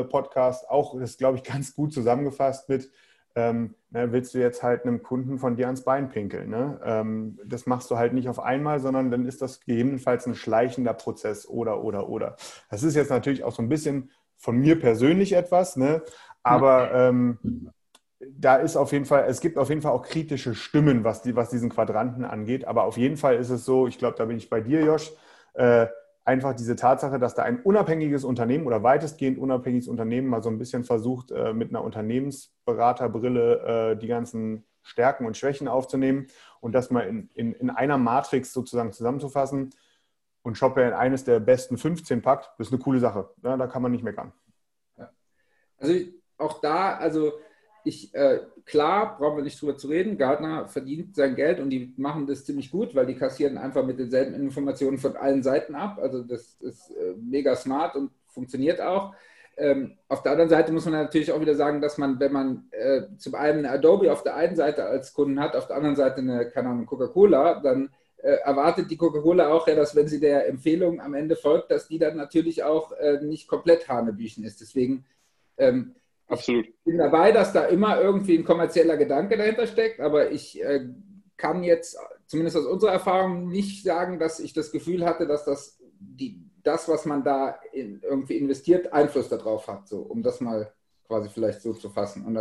Podcast auch das, glaube ich, ganz gut zusammengefasst mit, ähm, ne, willst du jetzt halt einem Kunden von dir ans Bein pinkeln. Ne? Ähm, das machst du halt nicht auf einmal, sondern dann ist das gegebenenfalls ein schleichender Prozess oder, oder, oder. Das ist jetzt natürlich auch so ein bisschen von mir persönlich etwas, ne? aber ähm, da ist auf jeden Fall, es gibt auf jeden Fall auch kritische Stimmen, was, die, was diesen Quadranten angeht. Aber auf jeden Fall ist es so, ich glaube, da bin ich bei dir, Josh, äh, einfach diese Tatsache, dass da ein unabhängiges Unternehmen oder weitestgehend unabhängiges Unternehmen mal so ein bisschen versucht, äh, mit einer Unternehmensberaterbrille äh, die ganzen Stärken und Schwächen aufzunehmen und das mal in, in, in einer Matrix sozusagen zusammenzufassen und Shopware in eines der besten 15 packt, das ist eine coole Sache. Ja, da kann man nicht meckern. Also auch da, also ich, äh, klar, brauchen wir nicht drüber zu reden, Gardner verdient sein Geld und die machen das ziemlich gut, weil die kassieren einfach mit denselben Informationen von allen Seiten ab. Also das ist äh, mega smart und funktioniert auch. Ähm, auf der anderen Seite muss man natürlich auch wieder sagen, dass man, wenn man äh, zum einen eine Adobe auf der einen Seite als Kunden hat, auf der anderen Seite eine, keine Ahnung, Coca-Cola, dann äh, erwartet die Coca-Cola auch ja, dass wenn sie der Empfehlung am Ende folgt, dass die dann natürlich auch äh, nicht komplett Hanebüchen ist. Deswegen ähm, Absolut. Ich bin dabei, dass da immer irgendwie ein kommerzieller Gedanke dahinter steckt, aber ich äh, kann jetzt zumindest aus unserer Erfahrung nicht sagen, dass ich das Gefühl hatte, dass das, die, das was man da in, irgendwie investiert, Einfluss darauf hat, so, um das mal quasi vielleicht so zu fassen. Und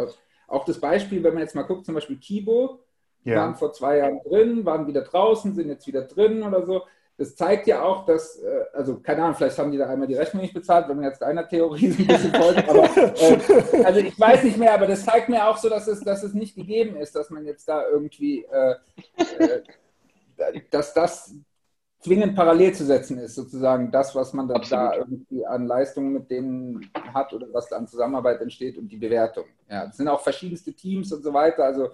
auch das Beispiel, wenn man jetzt mal guckt, zum Beispiel Kibo, ja. waren vor zwei Jahren drin, waren wieder draußen, sind jetzt wieder drin oder so das zeigt ja auch, dass, äh, also keine Ahnung, vielleicht haben die da einmal die Rechnung nicht bezahlt, wenn man jetzt deiner Theorie ein bisschen folgt, aber äh, also ich weiß nicht mehr, aber das zeigt mir auch so, dass es, dass es nicht gegeben ist, dass man jetzt da irgendwie, äh, äh, dass das zwingend parallel zu setzen ist, sozusagen das, was man da, da, irgendwie an Leistungen mit denen hat oder was da an Zusammenarbeit entsteht und die Bewertung. Ja, es sind auch verschiedenste Teams und so weiter, also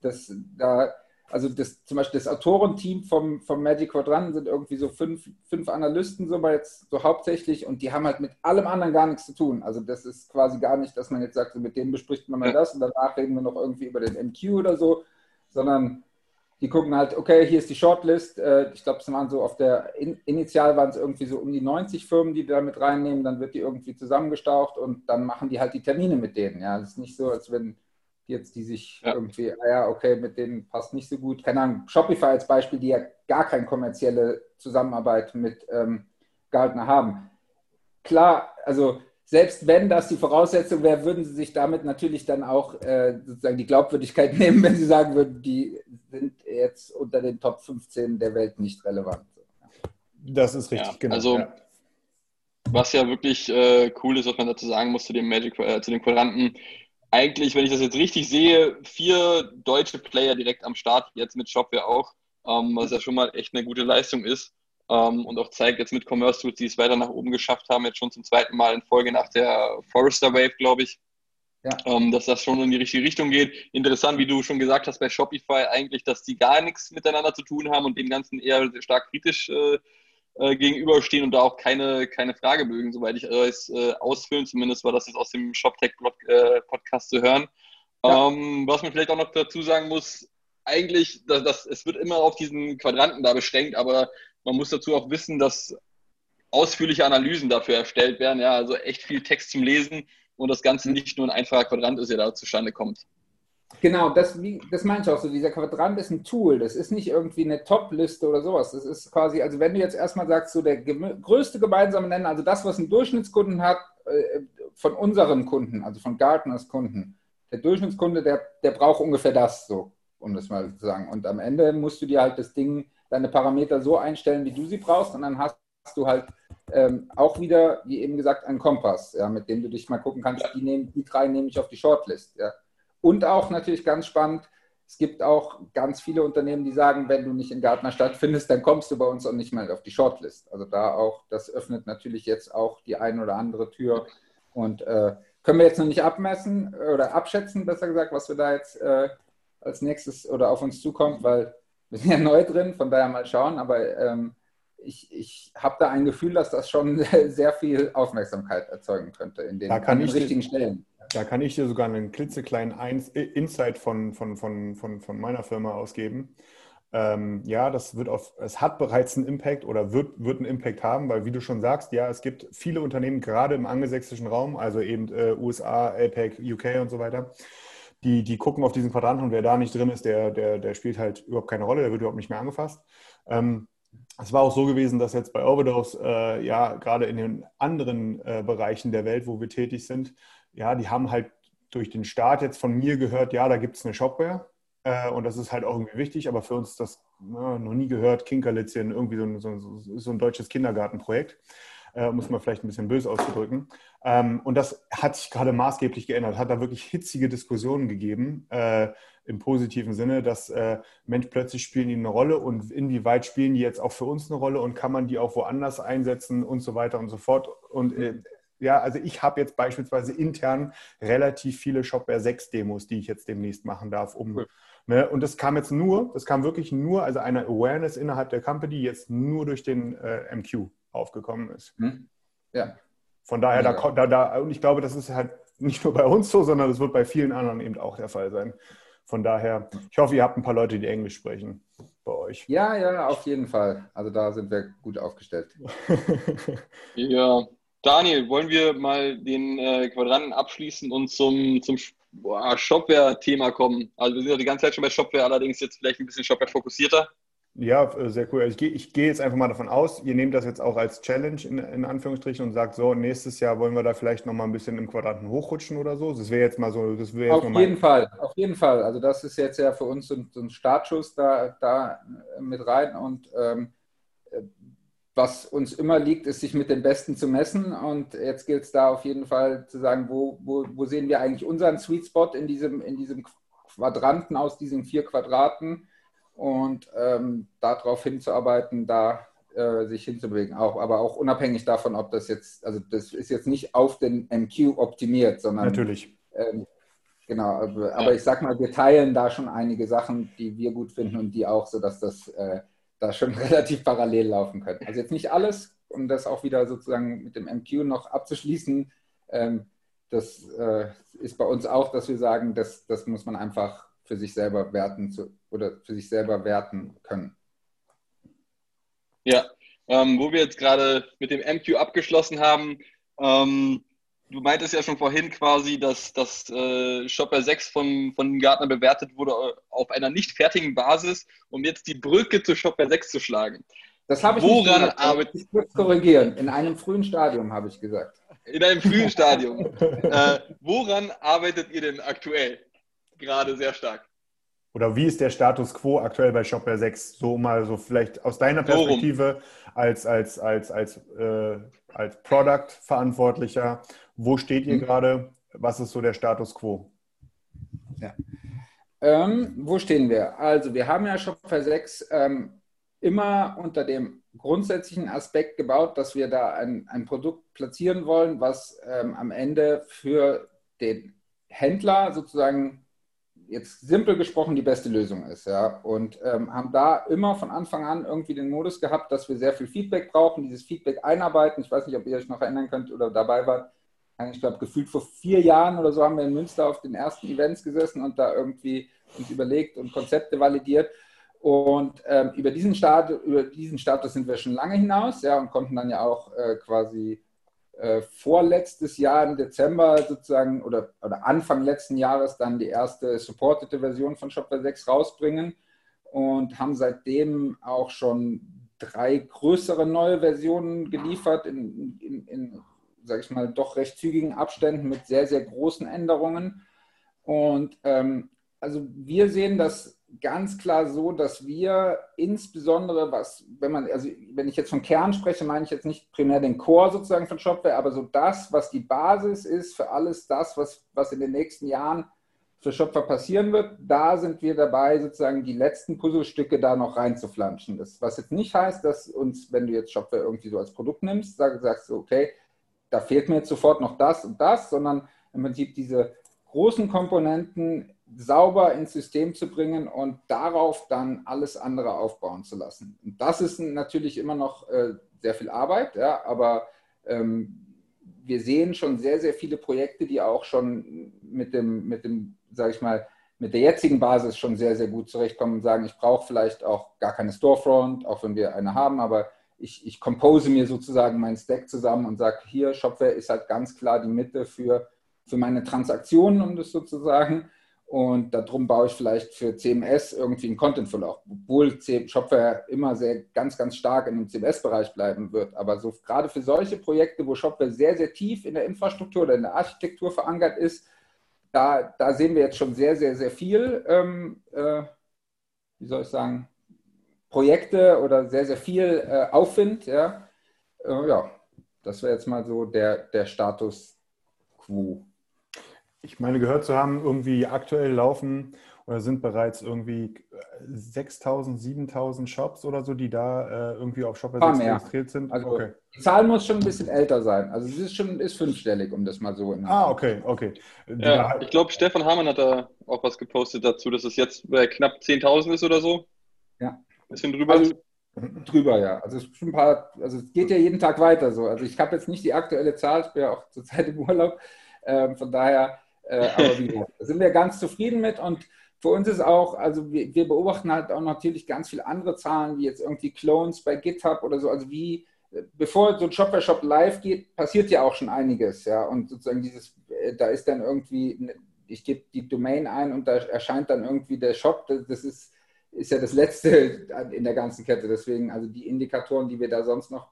das da also das, zum Beispiel das Autorenteam vom, vom Magic Quadrant sind irgendwie so fünf, fünf Analysten, so mal jetzt so hauptsächlich, und die haben halt mit allem anderen gar nichts zu tun. Also das ist quasi gar nicht, dass man jetzt sagt, so mit denen bespricht man mal das und danach reden wir noch irgendwie über den MQ oder so, sondern die gucken halt, okay, hier ist die Shortlist. Äh, ich glaube, es waren so auf der, initial waren es irgendwie so um die 90 Firmen, die da mit reinnehmen, dann wird die irgendwie zusammengestaucht und dann machen die halt die Termine mit denen. Ja, es ist nicht so, als wenn jetzt, die sich ja. irgendwie, ah ja, okay, mit denen passt nicht so gut. Keine Ahnung, Shopify als Beispiel, die ja gar keine kommerzielle Zusammenarbeit mit ähm, Gartner haben. Klar, also selbst wenn das die Voraussetzung wäre, würden sie sich damit natürlich dann auch äh, sozusagen die Glaubwürdigkeit nehmen, wenn sie sagen würden, die sind jetzt unter den Top 15 der Welt nicht relevant. Das ist richtig, ja, genau. Also, ja. was ja wirklich äh, cool ist, was man dazu sagen muss zu dem Magic, äh, zu den Quadranten, eigentlich, wenn ich das jetzt richtig sehe, vier deutsche Player direkt am Start, jetzt mit Shopware auch, ähm, was ja schon mal echt eine gute Leistung ist. Ähm, und auch zeigt jetzt mit Commerce Tools, die es weiter nach oben geschafft haben, jetzt schon zum zweiten Mal in Folge nach der Forrester Wave, glaube ich. Ja. Ähm, dass das schon in die richtige Richtung geht. Interessant, wie du schon gesagt hast bei Shopify, eigentlich, dass die gar nichts miteinander zu tun haben und dem Ganzen eher stark kritisch äh, äh, gegenüberstehen und da auch keine, keine Fragebögen, soweit ich weiß, äh, ausfüllen. Zumindest war das jetzt aus dem ShopTech-Podcast äh, zu hören. Ja. Ähm, was man vielleicht auch noch dazu sagen muss, eigentlich, dass, dass, es wird immer auf diesen Quadranten da beschränkt, aber man muss dazu auch wissen, dass ausführliche Analysen dafür erstellt werden, ja, also echt viel Text zum Lesen und das Ganze mhm. nicht nur ein einfacher Quadrant ist, der da zustande kommt. Genau, das, wie, das meine ich auch so. Dieser Quadrant ist ein Tool. Das ist nicht irgendwie eine Top-Liste oder sowas. Das ist quasi, also wenn du jetzt erstmal sagst, so der größte gemeinsame Nenner, also das, was ein Durchschnittskunden hat, äh, von unseren Kunden, also von Gartners Kunden, der Durchschnittskunde, der, der braucht ungefähr das so, um das mal zu sagen. Und am Ende musst du dir halt das Ding, deine Parameter so einstellen, wie du sie brauchst, und dann hast du halt ähm, auch wieder, wie eben gesagt, einen Kompass, ja, mit dem du dich mal gucken kannst, die, nehmen, die drei nehme ich auf die Shortlist. Ja. Und auch natürlich ganz spannend, es gibt auch ganz viele Unternehmen, die sagen, wenn du nicht in Gartner stattfindest, dann kommst du bei uns auch nicht mehr auf die Shortlist. Also da auch, das öffnet natürlich jetzt auch die eine oder andere Tür. Und äh, können wir jetzt noch nicht abmessen oder abschätzen, besser gesagt, was wir da jetzt äh, als nächstes oder auf uns zukommt, weil wir sind ja neu drin, von daher mal schauen. Aber ähm, ich, ich habe da ein Gefühl, dass das schon sehr viel Aufmerksamkeit erzeugen könnte in den, da kann den richtigen Stellen. Da kann ich dir sogar einen klitzekleinen Insight von, von, von, von, von meiner Firma ausgeben. Ähm, ja, das wird auf, es hat bereits einen Impact oder wird, wird einen Impact haben, weil wie du schon sagst, ja, es gibt viele Unternehmen, gerade im angelsächsischen Raum, also eben äh, USA, APEC, UK und so weiter, die, die gucken auf diesen Quadranten und wer da nicht drin ist, der, der, der spielt halt überhaupt keine Rolle, der wird überhaupt nicht mehr angefasst. Ähm, es war auch so gewesen, dass jetzt bei Overdose, äh, ja, gerade in den anderen äh, Bereichen der Welt, wo wir tätig sind, ja, die haben halt durch den Start jetzt von mir gehört, ja, da gibt es eine Shopware. Äh, und das ist halt auch irgendwie wichtig, aber für uns das na, noch nie gehört, Kinkerlitzchen, irgendwie so ein, so, so ein deutsches Kindergartenprojekt äh, muss man vielleicht ein bisschen böse auszudrücken. Ähm, und das hat sich gerade maßgeblich geändert, hat da wirklich hitzige Diskussionen gegeben, äh, im positiven Sinne, dass äh, Mensch, plötzlich spielen die eine Rolle und inwieweit spielen die jetzt auch für uns eine Rolle und kann man die auch woanders einsetzen und so weiter und so fort. Und äh, ja, also ich habe jetzt beispielsweise intern relativ viele Shopware 6 Demos, die ich jetzt demnächst machen darf, um cool. Ne? Und das kam jetzt nur, das kam wirklich nur, also eine Awareness innerhalb der Company jetzt nur durch den äh, MQ aufgekommen ist. Hm. Ja. Von daher, da, da, da, und ich glaube, das ist halt nicht nur bei uns so, sondern das wird bei vielen anderen eben auch der Fall sein. Von daher, ich hoffe, ihr habt ein paar Leute, die Englisch sprechen bei euch. Ja, ja, auf jeden Fall. Also da sind wir gut aufgestellt. ja, Daniel, wollen wir mal den äh, Quadranten abschließen und zum, zum Shopware-Thema kommen? Also wir sind ja die ganze Zeit schon bei Shopware, allerdings jetzt vielleicht ein bisschen Shopware fokussierter. Ja, äh, sehr cool. Also ich gehe ich geh jetzt einfach mal davon aus, ihr nehmt das jetzt auch als Challenge in, in Anführungsstrichen und sagt so, nächstes Jahr wollen wir da vielleicht nochmal ein bisschen im Quadranten hochrutschen oder so. Das wäre jetzt mal so, das wäre Auf jeden Fall, auf jeden Fall. Also das ist jetzt ja für uns so ein, so ein Startschuss da, da mit rein und ähm, was uns immer liegt, ist, sich mit den Besten zu messen. Und jetzt gilt es da auf jeden Fall zu sagen, wo, wo, wo sehen wir eigentlich unseren Sweet Spot in diesem, in diesem Quadranten aus diesen vier Quadraten und ähm, darauf hinzuarbeiten, da äh, sich hinzubewegen. Auch, aber auch unabhängig davon, ob das jetzt, also das ist jetzt nicht auf den MQ optimiert, sondern natürlich. Ähm, genau, aber, aber, ich sag mal, wir teilen da schon einige Sachen, die wir gut finden und die auch, sodass das äh, da schon relativ parallel laufen können. Also jetzt nicht alles, um das auch wieder sozusagen mit dem MQ noch abzuschließen. Ähm, das äh, ist bei uns auch, dass wir sagen, das, das muss man einfach für sich selber werten zu, oder für sich selber werten können. Ja, ähm, wo wir jetzt gerade mit dem MQ abgeschlossen haben, ähm, du meintest ja schon vorhin quasi, dass das äh, Shopper 6 von, von Gartner bewertet wurde äh, auf einer nicht fertigen Basis, um jetzt die Brücke zu Shopper 6 zu schlagen. Das habe ich Woran nicht arbeitet Ich muss korrigieren. In einem frühen Stadium habe ich gesagt. In einem frühen Stadium. äh, woran arbeitet ihr denn aktuell? gerade sehr stark. Oder wie ist der Status quo aktuell bei Shopware 6? So mal so vielleicht aus deiner Perspektive als, als, als, als, äh, als Product-Verantwortlicher. Wo steht ihr mhm. gerade? Was ist so der Status quo? Ja. Ähm, wo stehen wir? Also wir haben ja Shopware 6 ähm, immer unter dem grundsätzlichen Aspekt gebaut, dass wir da ein, ein Produkt platzieren wollen, was ähm, am Ende für den Händler sozusagen jetzt simpel gesprochen die beste Lösung ist. Ja? Und ähm, haben da immer von Anfang an irgendwie den Modus gehabt, dass wir sehr viel Feedback brauchen, dieses Feedback einarbeiten. Ich weiß nicht, ob ihr euch noch erinnern könnt oder dabei wart. Ich glaube, gefühlt vor vier Jahren oder so haben wir in Münster auf den ersten Events gesessen und da irgendwie uns überlegt und Konzepte validiert. Und ähm, über, diesen Start, über diesen Status sind wir schon lange hinaus ja, und konnten dann ja auch äh, quasi äh, vorletztes Jahr im Dezember sozusagen oder, oder Anfang letzten Jahres dann die erste supportete Version von Shopware 6 rausbringen und haben seitdem auch schon drei größere neue Versionen geliefert in, in, in sage ich mal, doch recht zügigen Abständen mit sehr, sehr großen Änderungen. Und ähm, also wir sehen das ganz klar so, dass wir insbesondere, was, wenn man, also wenn ich jetzt von Kern spreche, meine ich jetzt nicht primär den Core sozusagen von Shopware, aber so das, was die Basis ist für alles das, was, was in den nächsten Jahren für Shopware passieren wird, da sind wir dabei, sozusagen die letzten Puzzlestücke da noch reinzuflanschen. Das, was jetzt nicht heißt, dass uns, wenn du jetzt Shopware irgendwie so als Produkt nimmst, sag, sagst du, okay, da fehlt mir jetzt sofort noch das und das, sondern im Prinzip diese großen Komponenten sauber ins System zu bringen und darauf dann alles andere aufbauen zu lassen. Und das ist natürlich immer noch äh, sehr viel Arbeit, ja, aber ähm, wir sehen schon sehr, sehr viele Projekte, die auch schon mit dem, mit dem, sage ich mal, mit der jetzigen Basis schon sehr, sehr gut zurechtkommen und sagen, ich brauche vielleicht auch gar keine Storefront, auch wenn wir eine haben, aber ich, ich compose mir sozusagen meinen Stack zusammen und sage, hier, Shopware ist halt ganz klar die Mitte für, für meine Transaktionen, um das sozusagen Und darum baue ich vielleicht für CMS irgendwie einen Content Flow, obwohl Shopware immer sehr ganz, ganz stark in dem CMS-Bereich bleiben wird. Aber so gerade für solche Projekte, wo Shopware sehr, sehr tief in der Infrastruktur oder in der Architektur verankert ist, da, da sehen wir jetzt schon sehr, sehr, sehr viel, ähm, äh, wie soll ich sagen, Projekte oder sehr, sehr viel äh, Aufwind. Ja, äh, ja das wäre jetzt mal so der, der Status quo. Ich meine, gehört zu haben, irgendwie aktuell laufen oder sind bereits irgendwie 6000, 7000 Shops oder so, die da äh, irgendwie auf Shopper 6 registriert sind? Also okay. Die Zahl muss schon ein bisschen älter sein. Also es ist schon ist fünfstellig, um das mal so in Ah, okay, okay. Ja, ich glaube, Stefan Hamann hat da auch was gepostet dazu, dass es jetzt bei knapp 10.000 ist oder so. Ja. Bisschen drüber. Also, drüber, ja. Also es, ein paar, also es geht ja jeden Tag weiter so. Also ich habe jetzt nicht die aktuelle Zahl, ich bin ja auch zurzeit im Urlaub. Ähm, von daher äh, aber wie gesagt, da sind wir ganz zufrieden mit und für uns ist auch, also wir, wir, beobachten halt auch natürlich ganz viele andere Zahlen, wie jetzt irgendwie Clones bei GitHub oder so, also wie, bevor so ein Shopware-Shop live geht, passiert ja auch schon einiges, ja, und sozusagen dieses, äh, da ist dann irgendwie, ich gebe die Domain ein und da erscheint dann irgendwie der Shop, das ist, ist ja das Letzte in der ganzen Kette, deswegen, also die Indikatoren, die wir da sonst noch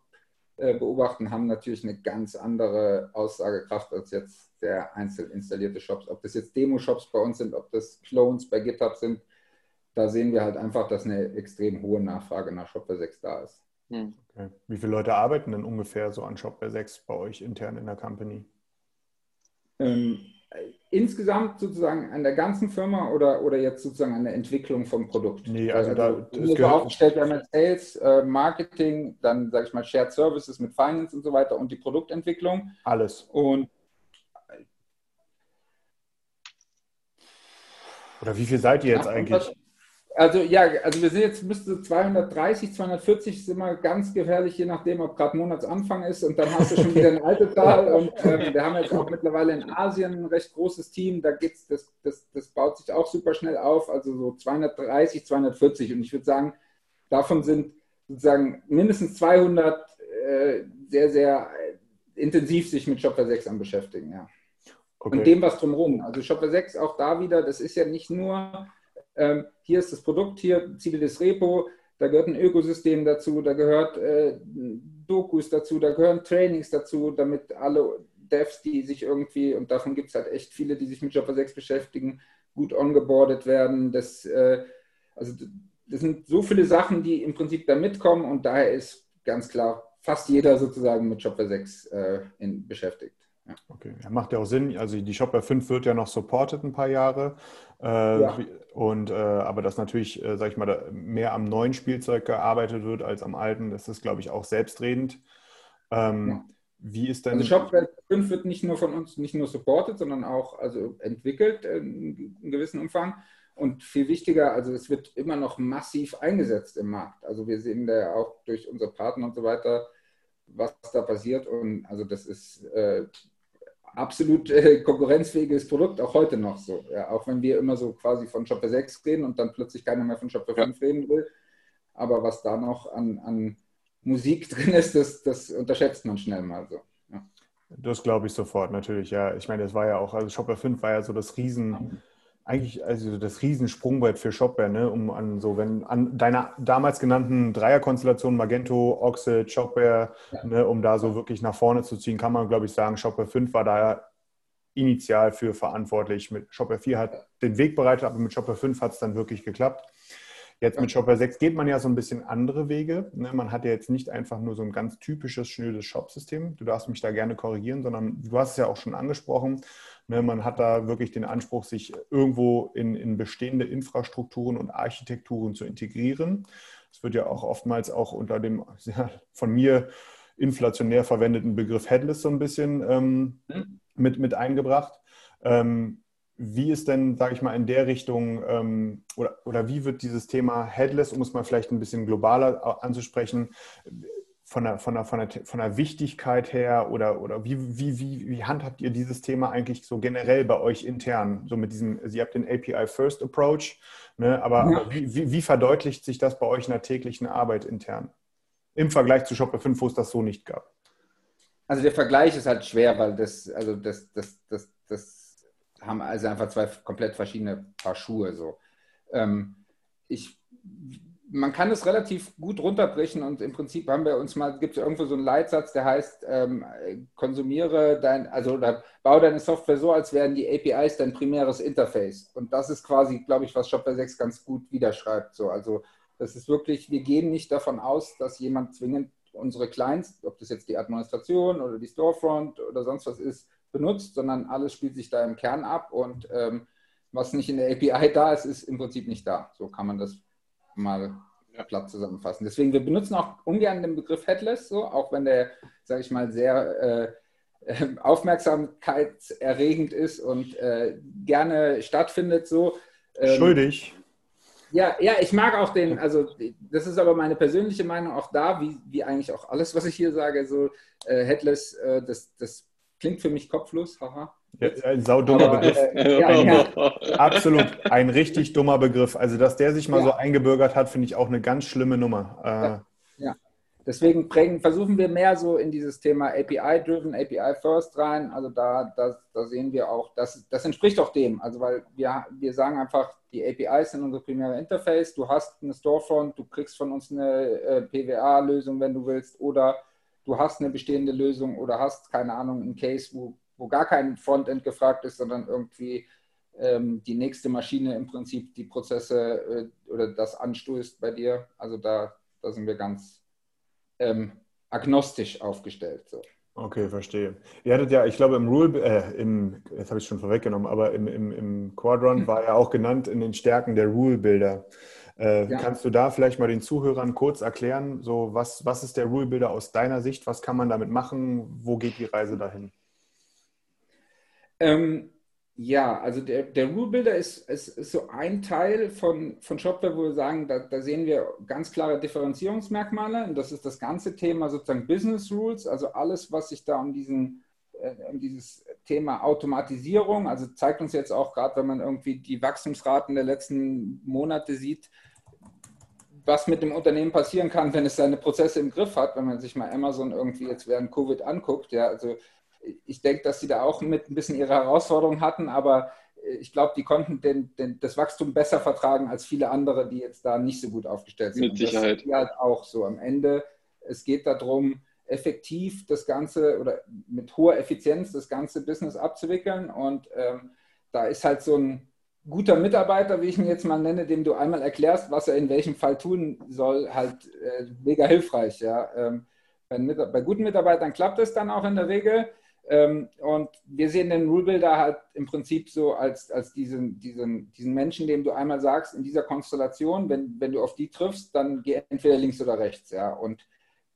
beobachten, haben natürlich eine ganz andere Aussagekraft als jetzt der einzeln installierte Shops. Ob das jetzt Demo-Shops bei uns sind, ob das Clones bei GitHub sind, da sehen wir halt einfach, dass eine extrem hohe Nachfrage nach Shopware 6 da ist. Hm. Okay. Wie viele Leute arbeiten denn ungefähr so an Shopware 6 bei euch intern in der Company? Ähm, insgesamt sozusagen an der ganzen Firma oder, oder jetzt sozusagen an der Entwicklung vom Produkt? Nee, also, also da ist so aufgestellt, wir haben jetzt Sales, äh, Marketing, dann sage ich mal Shared Services mit Finance und so weiter und die Produktentwicklung. Alles. Und Oder wie viel seid ihr jetzt eigentlich? Also ja, also wir sind jetzt müsste 230, 240 ist immer ganz gefährlich, je nachdem, ob gerade Monatsanfang ist und dann hast du schon wieder eine alte Zahl. Und äh, wir haben jetzt auch mittlerweile in Asien ein recht großes Team, da geht's, das, das, das baut sich auch super schnell auf, also so 230, 240 und ich würde sagen, davon sind sozusagen mindestens 200 äh, sehr, sehr intensiv sich mit Shopware 6 am beschäftigen, ja. Okay. Und dem, was drumherum. Also Shopware 6 auch da wieder, das ist ja nicht nur, ähm, hier ist das Produkt, hier zieht das Repo, da gehört ein Ökosystem dazu, da gehört äh, Dokus dazu, da gehören Trainings dazu, damit alle Devs, die sich irgendwie, und davon gibt es halt echt viele, die sich mit Shopware 6 beschäftigen, gut ongeboardet werden. Das, äh, also das sind so viele Sachen, die im Prinzip da mitkommen und daher ist ganz klar fast jeder sozusagen mit Shopware 6 äh, in, beschäftigt. Ja. Okay, ja, macht ja auch Sinn. Also die Shopware 5 wird ja noch supported ein paar Jahre. Äh, ja. Und äh, aber dass natürlich, äh, sag ich mal, mehr am neuen Spielzeug gearbeitet wird als am alten, das ist, glaube ich, auch selbstredend. Ähm, ja. Wie ist denn. Also Shopware 5 wird nicht nur von uns nicht nur supported, sondern auch also entwickelt in, in gewissem Umfang. Und viel wichtiger, also es wird immer noch massiv eingesetzt im Markt. Also wir sehen da ja auch durch unsere Partner und so weiter, was da passiert. Und also das ist äh, absolut äh, konkurrenzfähiges Produkt, auch heute noch so. Ja, auch wenn wir immer so quasi von Shopper 6 reden und dann plötzlich keiner mehr von Shopper 5 ja. reden will. Aber was da noch an, an Musik drin ist, das, das unterschätzt man schnell mal so. Ja. Das glaube ich sofort, natürlich, ja. Ich meine, das war ja auch, also Shopper 5 war ja so das Riesen, eigentlich also das Riesensprungbrett für Shopware, ne? um an so, wenn an deiner damals genannten Dreierkonstellation Magento, Oxid, Shopware, ja. ne? um da so wirklich nach vorne zu ziehen, kann man, glaube ich, sagen, Shopware 5 war da initial für verantwortlich. Mit Shopware 4 hat den Weg bereitet, aber mit Shopware 5 hat es dann wirklich geklappt. Jetzt mit Shopware 6 geht man ja so ein bisschen andere Wege. Ne? Man hat ja jetzt nicht einfach nur so ein ganz typisches, schnödes Shop-System. Du darfst mich da gerne korrigieren, sondern du hast es ja auch schon angesprochen. Ne, man hat da wirklich den Anspruch, sich irgendwo in, in bestehende Infrastrukturen und Architekturen zu integrieren. Es wird ja auch oftmals auch unter dem ja, von mir inflationär verwendeten Begriff Headless so ein bisschen ähm, mhm. mit, mit eingebracht. Ähm, wie ist denn, sage ich mal, in der Richtung ähm, oder, oder wie wird dieses Thema Headless, um es mal vielleicht ein bisschen globaler anzusprechen, von der, von der, von der, von der Wichtigkeit her oder, oder wie, wie, wie, wie handhabt ihr dieses Thema eigentlich so generell bei euch intern? So mit diesem, Sie habt den API First Approach, ne, aber, ja. wie, wie, wie, verdeutlicht sich das bei euch in der täglichen Arbeit intern? Im Vergleich zu Shopware 5, wo es das so nicht gab. Also der Vergleich ist halt schwer, weil das, also das, das, das, das haben also einfach zwei komplett verschiedene Paar Schuhe. So. Ähm, ich, man kann es relativ gut runterbrechen und im Prinzip haben wir uns mal, gibt es irgendwo so einen Leitsatz, der heißt, ähm, konsumiere dein, also oder bau deine Software so, als wären die APIs dein primäres Interface. Und das ist quasi, glaube ich, was Shopware 6 ganz gut widerschreibt. So. Also das ist wirklich, wir gehen nicht davon aus, dass jemand zwingend unsere Clients, ob das jetzt die Administration oder die Storefront oder sonst was ist, benutzt, sondern alles spielt sich da im Kern ab und ähm, was nicht in der API da ist, ist im Prinzip nicht da. So kann man das mal platt zusammenfassen. Deswegen, wir benutzen auch ungern den Begriff Headless, so, auch wenn der, sage ich mal, sehr äh, aufmerksamkeitserregend ist und äh, gerne stattfindet. So. Ähm, Schuldig. Ja, ja, ich mag auch den, also das ist aber meine persönliche Meinung auch da, wie, wie eigentlich auch alles, was ich hier sage, so äh, Headless, äh, das, das klingt für mich kopflos, haha. Ja, ein saudummer Begriff. Äh, ja, ja. Absolut, ein richtig dummer Begriff. Also, dass der sich mal so eingebürgert hat, finde ich auch eine ganz schlimme Nummer. Äh, ja. Deswegen prägen, versuchen wir mehr so in dieses Thema API-driven, API-first rein. Also da, da, da sehen wir auch, das, das entspricht auch dem. Also weil wir, wir sagen einfach, die APIs sind unsere primäre Interface. Du hast eine Storefront, du kriegst von uns eine äh, PWA-Lösung, wenn du willst, oder du hast eine bestehende Lösung oder hast, keine Ahnung, einen Case, wo, wo gar kein Frontend gefragt ist, sondern irgendwie ähm, die nächste Maschine im Prinzip die Prozesse äh, oder das anstößt bei dir. Also da, da sind wir ganz ähm, agnostisch aufgestellt. So. Okay, verstehe. Ihr hattet ja, ich glaube, im Rule, äh, im, jetzt habe ich es schon vorweggenommen, aber im, im, im Quadrant war ja auch genannt in den Stärken der Rule-Builder. Äh, ja. Kannst du da vielleicht mal den Zuhörern kurz erklären, so was, was ist der Rule Builder aus deiner Sicht? Was kann man damit machen? Wo geht die Reise dahin? Ähm, ja, also der, der Rule Builder ist, ist, ist, so ein Teil von, von Shopware, wo wir sagen, da, da, sehen wir ganz klare Differenzierungsmerkmale. Und das ist das ganze Thema sozusagen Business Rules, also alles, was sich da um diesen äh, um dieses Thema Automatisierung, also zeigt uns jetzt auch gerade, wenn man irgendwie die Wachstumsraten der letzten Monate sieht, was mit dem Unternehmen passieren kann, wenn es seine Prozesse im Griff hat, wenn man sich mal Amazon irgendwie jetzt während Covid anguckt. Ja, also ich denke, dass sie da auch mit ein bisschen ihre Herausforderungen hatten, aber ich glaube, die konnten den, den, das Wachstum besser vertragen als viele andere, die jetzt da nicht so gut aufgestellt sind. Mit Sicherheit. Und das halt auch so. Am Ende, es geht darum, effektiv das Ganze oder mit hoher Effizienz das ganze Business abzuwickeln. Und ähm, da ist halt so ein guter Mitarbeiter, wie ich ihn jetzt mal nenne, dem du einmal erklärst, was er in welchem Fall tun soll, halt äh, mega hilfreich. Ja? Ähm, bei, bei, guten Mitarbeitern klappt es dann auch in der Regel. Ähm, und wir sehen den Rule Builder halt im Prinzip so als, als diesen, diesen, diesen Menschen, dem du einmal sagst, in dieser Konstellation, wenn, wenn du auf die triffst, dann geh entweder links oder rechts. Ja? Und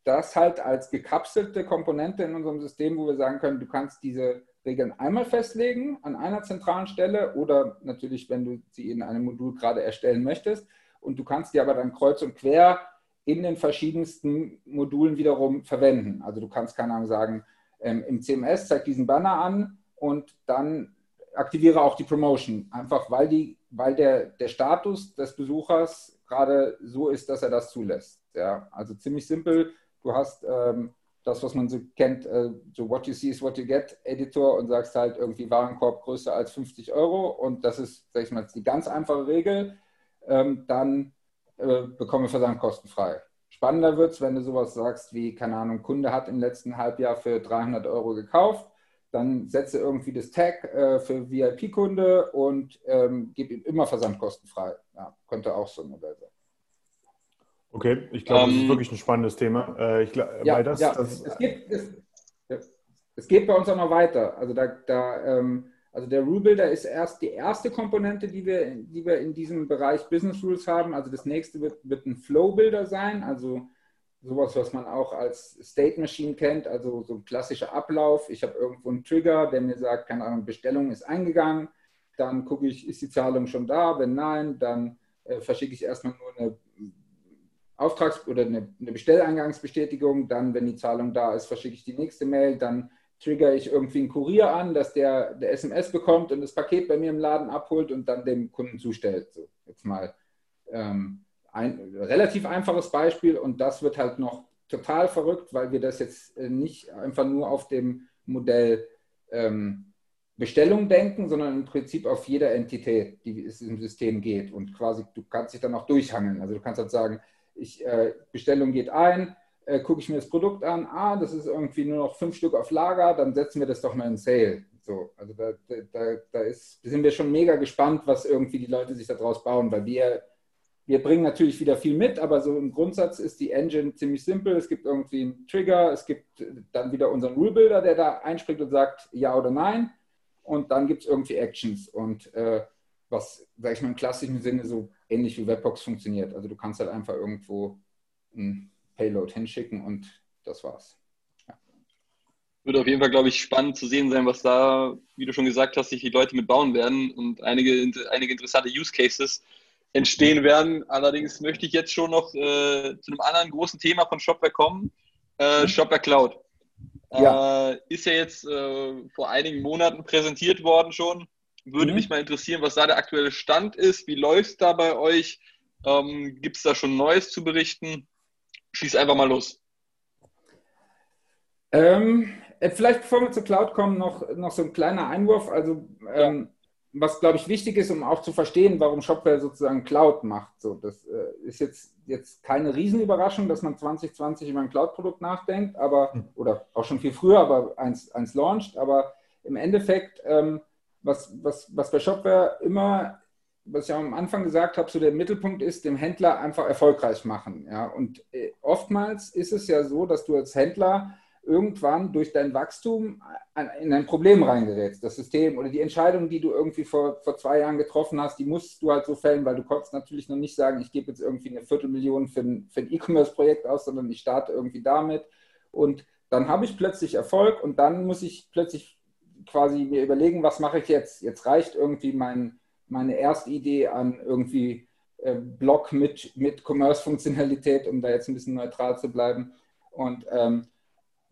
das halt als gekapselte Komponente in unserem System, wo wir sagen können, du kannst diese Regeln einmal festlegen an einer zentralen Stelle oder natürlich, wenn du sie in einem Modul gerade erstellen möchtest. Und du kannst die aber dann kreuz und quer in den verschiedensten Modulen wiederum verwenden. Also du kannst, keine Ahnung, sagen, ähm, im CMS zeig diesen Banner an und dann aktiviere auch die Promotion. Einfach weil, die, weil der, der Status des Besuchers gerade so ist, dass er das zulässt. Ja, also ziemlich simpel. Du hast ähm, das, was man so kennt, äh, so What you see is what you get Editor und sagst halt irgendwie Warenkorb größer als 50 Euro und das ist, sag ich mal, die ganz einfache Regel, ähm, dann äh, bekomme Versand kostenfrei. Spannender wird es, wenn du sowas sagst wie, keine Ahnung, Kunde hat im letzten Halbjahr für 300 Euro gekauft, dann setze irgendwie das Tag äh, für VIP-Kunde und ähm, gib ihm immer Versand kostenfrei. Ja, könnte auch so ein Modell sein. Okay, ich glaube, um, das ist ähm, wirklich ein spannendes Thema. Äh, ich ja, das, ja. Das, es, geht, es, es, geht bei uns auch noch weiter. Also, da, da, ähm, also der Rule Builder ist erst die erste Komponente, die wir, die wir in diesem Bereich Business Rules haben. Also das nächste wird, wird ein Flow Builder sein, also sowas, was man auch als State Machine kennt, also so ein klassischer Ablauf. Ich habe irgendwo einen Trigger, der mir sagt, keine Ahnung, Bestellung ist eingegangen. Dann gucke ich, ist die Zahlung schon da? Wenn nein, dann äh, verschicke ich erstmal nur eine Auftrags- oder eine, eine Bestelleingangsbestätigung, dann, wenn die Zahlung da ist, verschicke ich die nächste Mail, dann trigger ich irgendwie einen Kurier an, dass der, der SMS bekommt und das Paket bei mir im Laden abholt und dann dem Kunden zustellt. So, jetzt mal ähm, ein relativ einfaches Beispiel und das wird halt noch total verrückt, weil wir das jetzt äh, nicht einfach nur auf dem Modell ähm, Bestellung denken, sondern im Prinzip auf jeder Entität, die es im System geht. Und quasi, du kannst dich dann auch durchhangeln. Also du kannst halt sagen, ich, äh, Bestellung geht ein, äh, gucke ich mir das Produkt an, ah, das ist irgendwie nur noch fünf Stück auf Lager, dann setzen wir das doch mal in Sale. So, also da, da, da ist, sind wir schon mega gespannt, was irgendwie die Leute sich daraus bauen, weil wir, wir bringen natürlich wieder viel mit, aber so im Grundsatz ist die Engine ziemlich simpel. Es gibt irgendwie einen Trigger, es gibt dann wieder unseren Rule Builder, der da einspringt und sagt ja oder nein. Und dann gibt es irgendwie Actions und äh, was, sag ich mal, im klassischen Sinne so ähnlich wie Webbox funktioniert. Also du kannst halt einfach irgendwo ein Payload hinschicken und das war's. Ja. Wird auf jeden Fall, glaube ich, spannend zu sehen sein, was da, wie du schon gesagt hast, sich die Leute mitbauen werden und einige, einige interessante Use Cases entstehen werden. Allerdings möchte ich jetzt schon noch äh, zu einem anderen großen Thema von Shopware kommen, äh, mhm. Shopware Cloud. Ja. Äh, ist ja jetzt äh, vor einigen Monaten präsentiert worden schon. Würde mhm. mich mal interessieren, was da der aktuelle Stand ist. Wie läuft es da bei euch? Ähm, Gibt es da schon Neues zu berichten? Schieß einfach mal los. Ähm, äh, vielleicht bevor wir zur Cloud kommen, noch, noch so ein kleiner Einwurf. Also, ähm, was glaube ich wichtig ist, um auch zu verstehen, warum Shopware sozusagen Cloud macht. So, das äh, ist jetzt, jetzt keine Riesenüberraschung, dass man 2020 über ein Cloud-Produkt nachdenkt, aber, hm. oder auch schon viel früher, aber eins, eins launcht. Aber im Endeffekt, ähm, was, was, was bei Shopware immer was ich auch am Anfang gesagt habe, so der Mittelpunkt ist, dem Händler einfach erfolgreich machen. Ja? Und äh, oftmals ist es ja so, dass du als Händler irgendwann durch dein Wachstum in ein Problem reingerätst. Das System oder die Entscheidung, die du irgendwie vor, vor zwei Jahren getroffen hast, die musst du halt so fällen, weil du konntest natürlich noch nicht sagen, ich gebe jetzt irgendwie eine Viertelmillion für ein, für ein E-Commerce-Projekt aus, sondern ich starte irgendwie damit. Und dann habe ich plötzlich Erfolg und dann muss ich plötzlich quasi mir überlegen, was mache ich jetzt? Jetzt reicht irgendwie mein, meine erste Idee an irgendwie äh, Blog mit, mit Commerce-Funktionalität, um da jetzt ein bisschen neutral zu bleiben. Und ähm,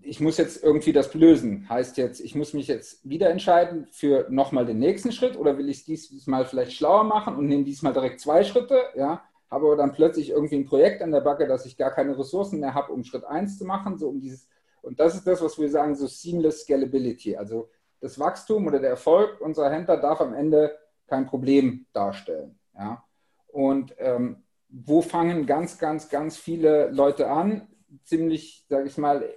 ich muss jetzt irgendwie das lösen. Heißt jetzt, ich muss mich jetzt wieder entscheiden für nochmal den nächsten Schritt oder will ich es diesmal vielleicht schlauer machen und nehme diesmal direkt zwei Schritte, ja, habe aber dann plötzlich irgendwie ein Projekt an der Backe, dass ich gar keine Ressourcen mehr habe, um Schritt 1 zu machen, so um dieses, und das ist das, was wir sagen, so Seamless Scalability. Also das Wachstum oder der Erfolg unserer Händler darf am Ende kein Problem darstellen. Ja? Und ähm, wo fangen ganz, ganz, ganz viele Leute an? Ziemlich, sage ich mal,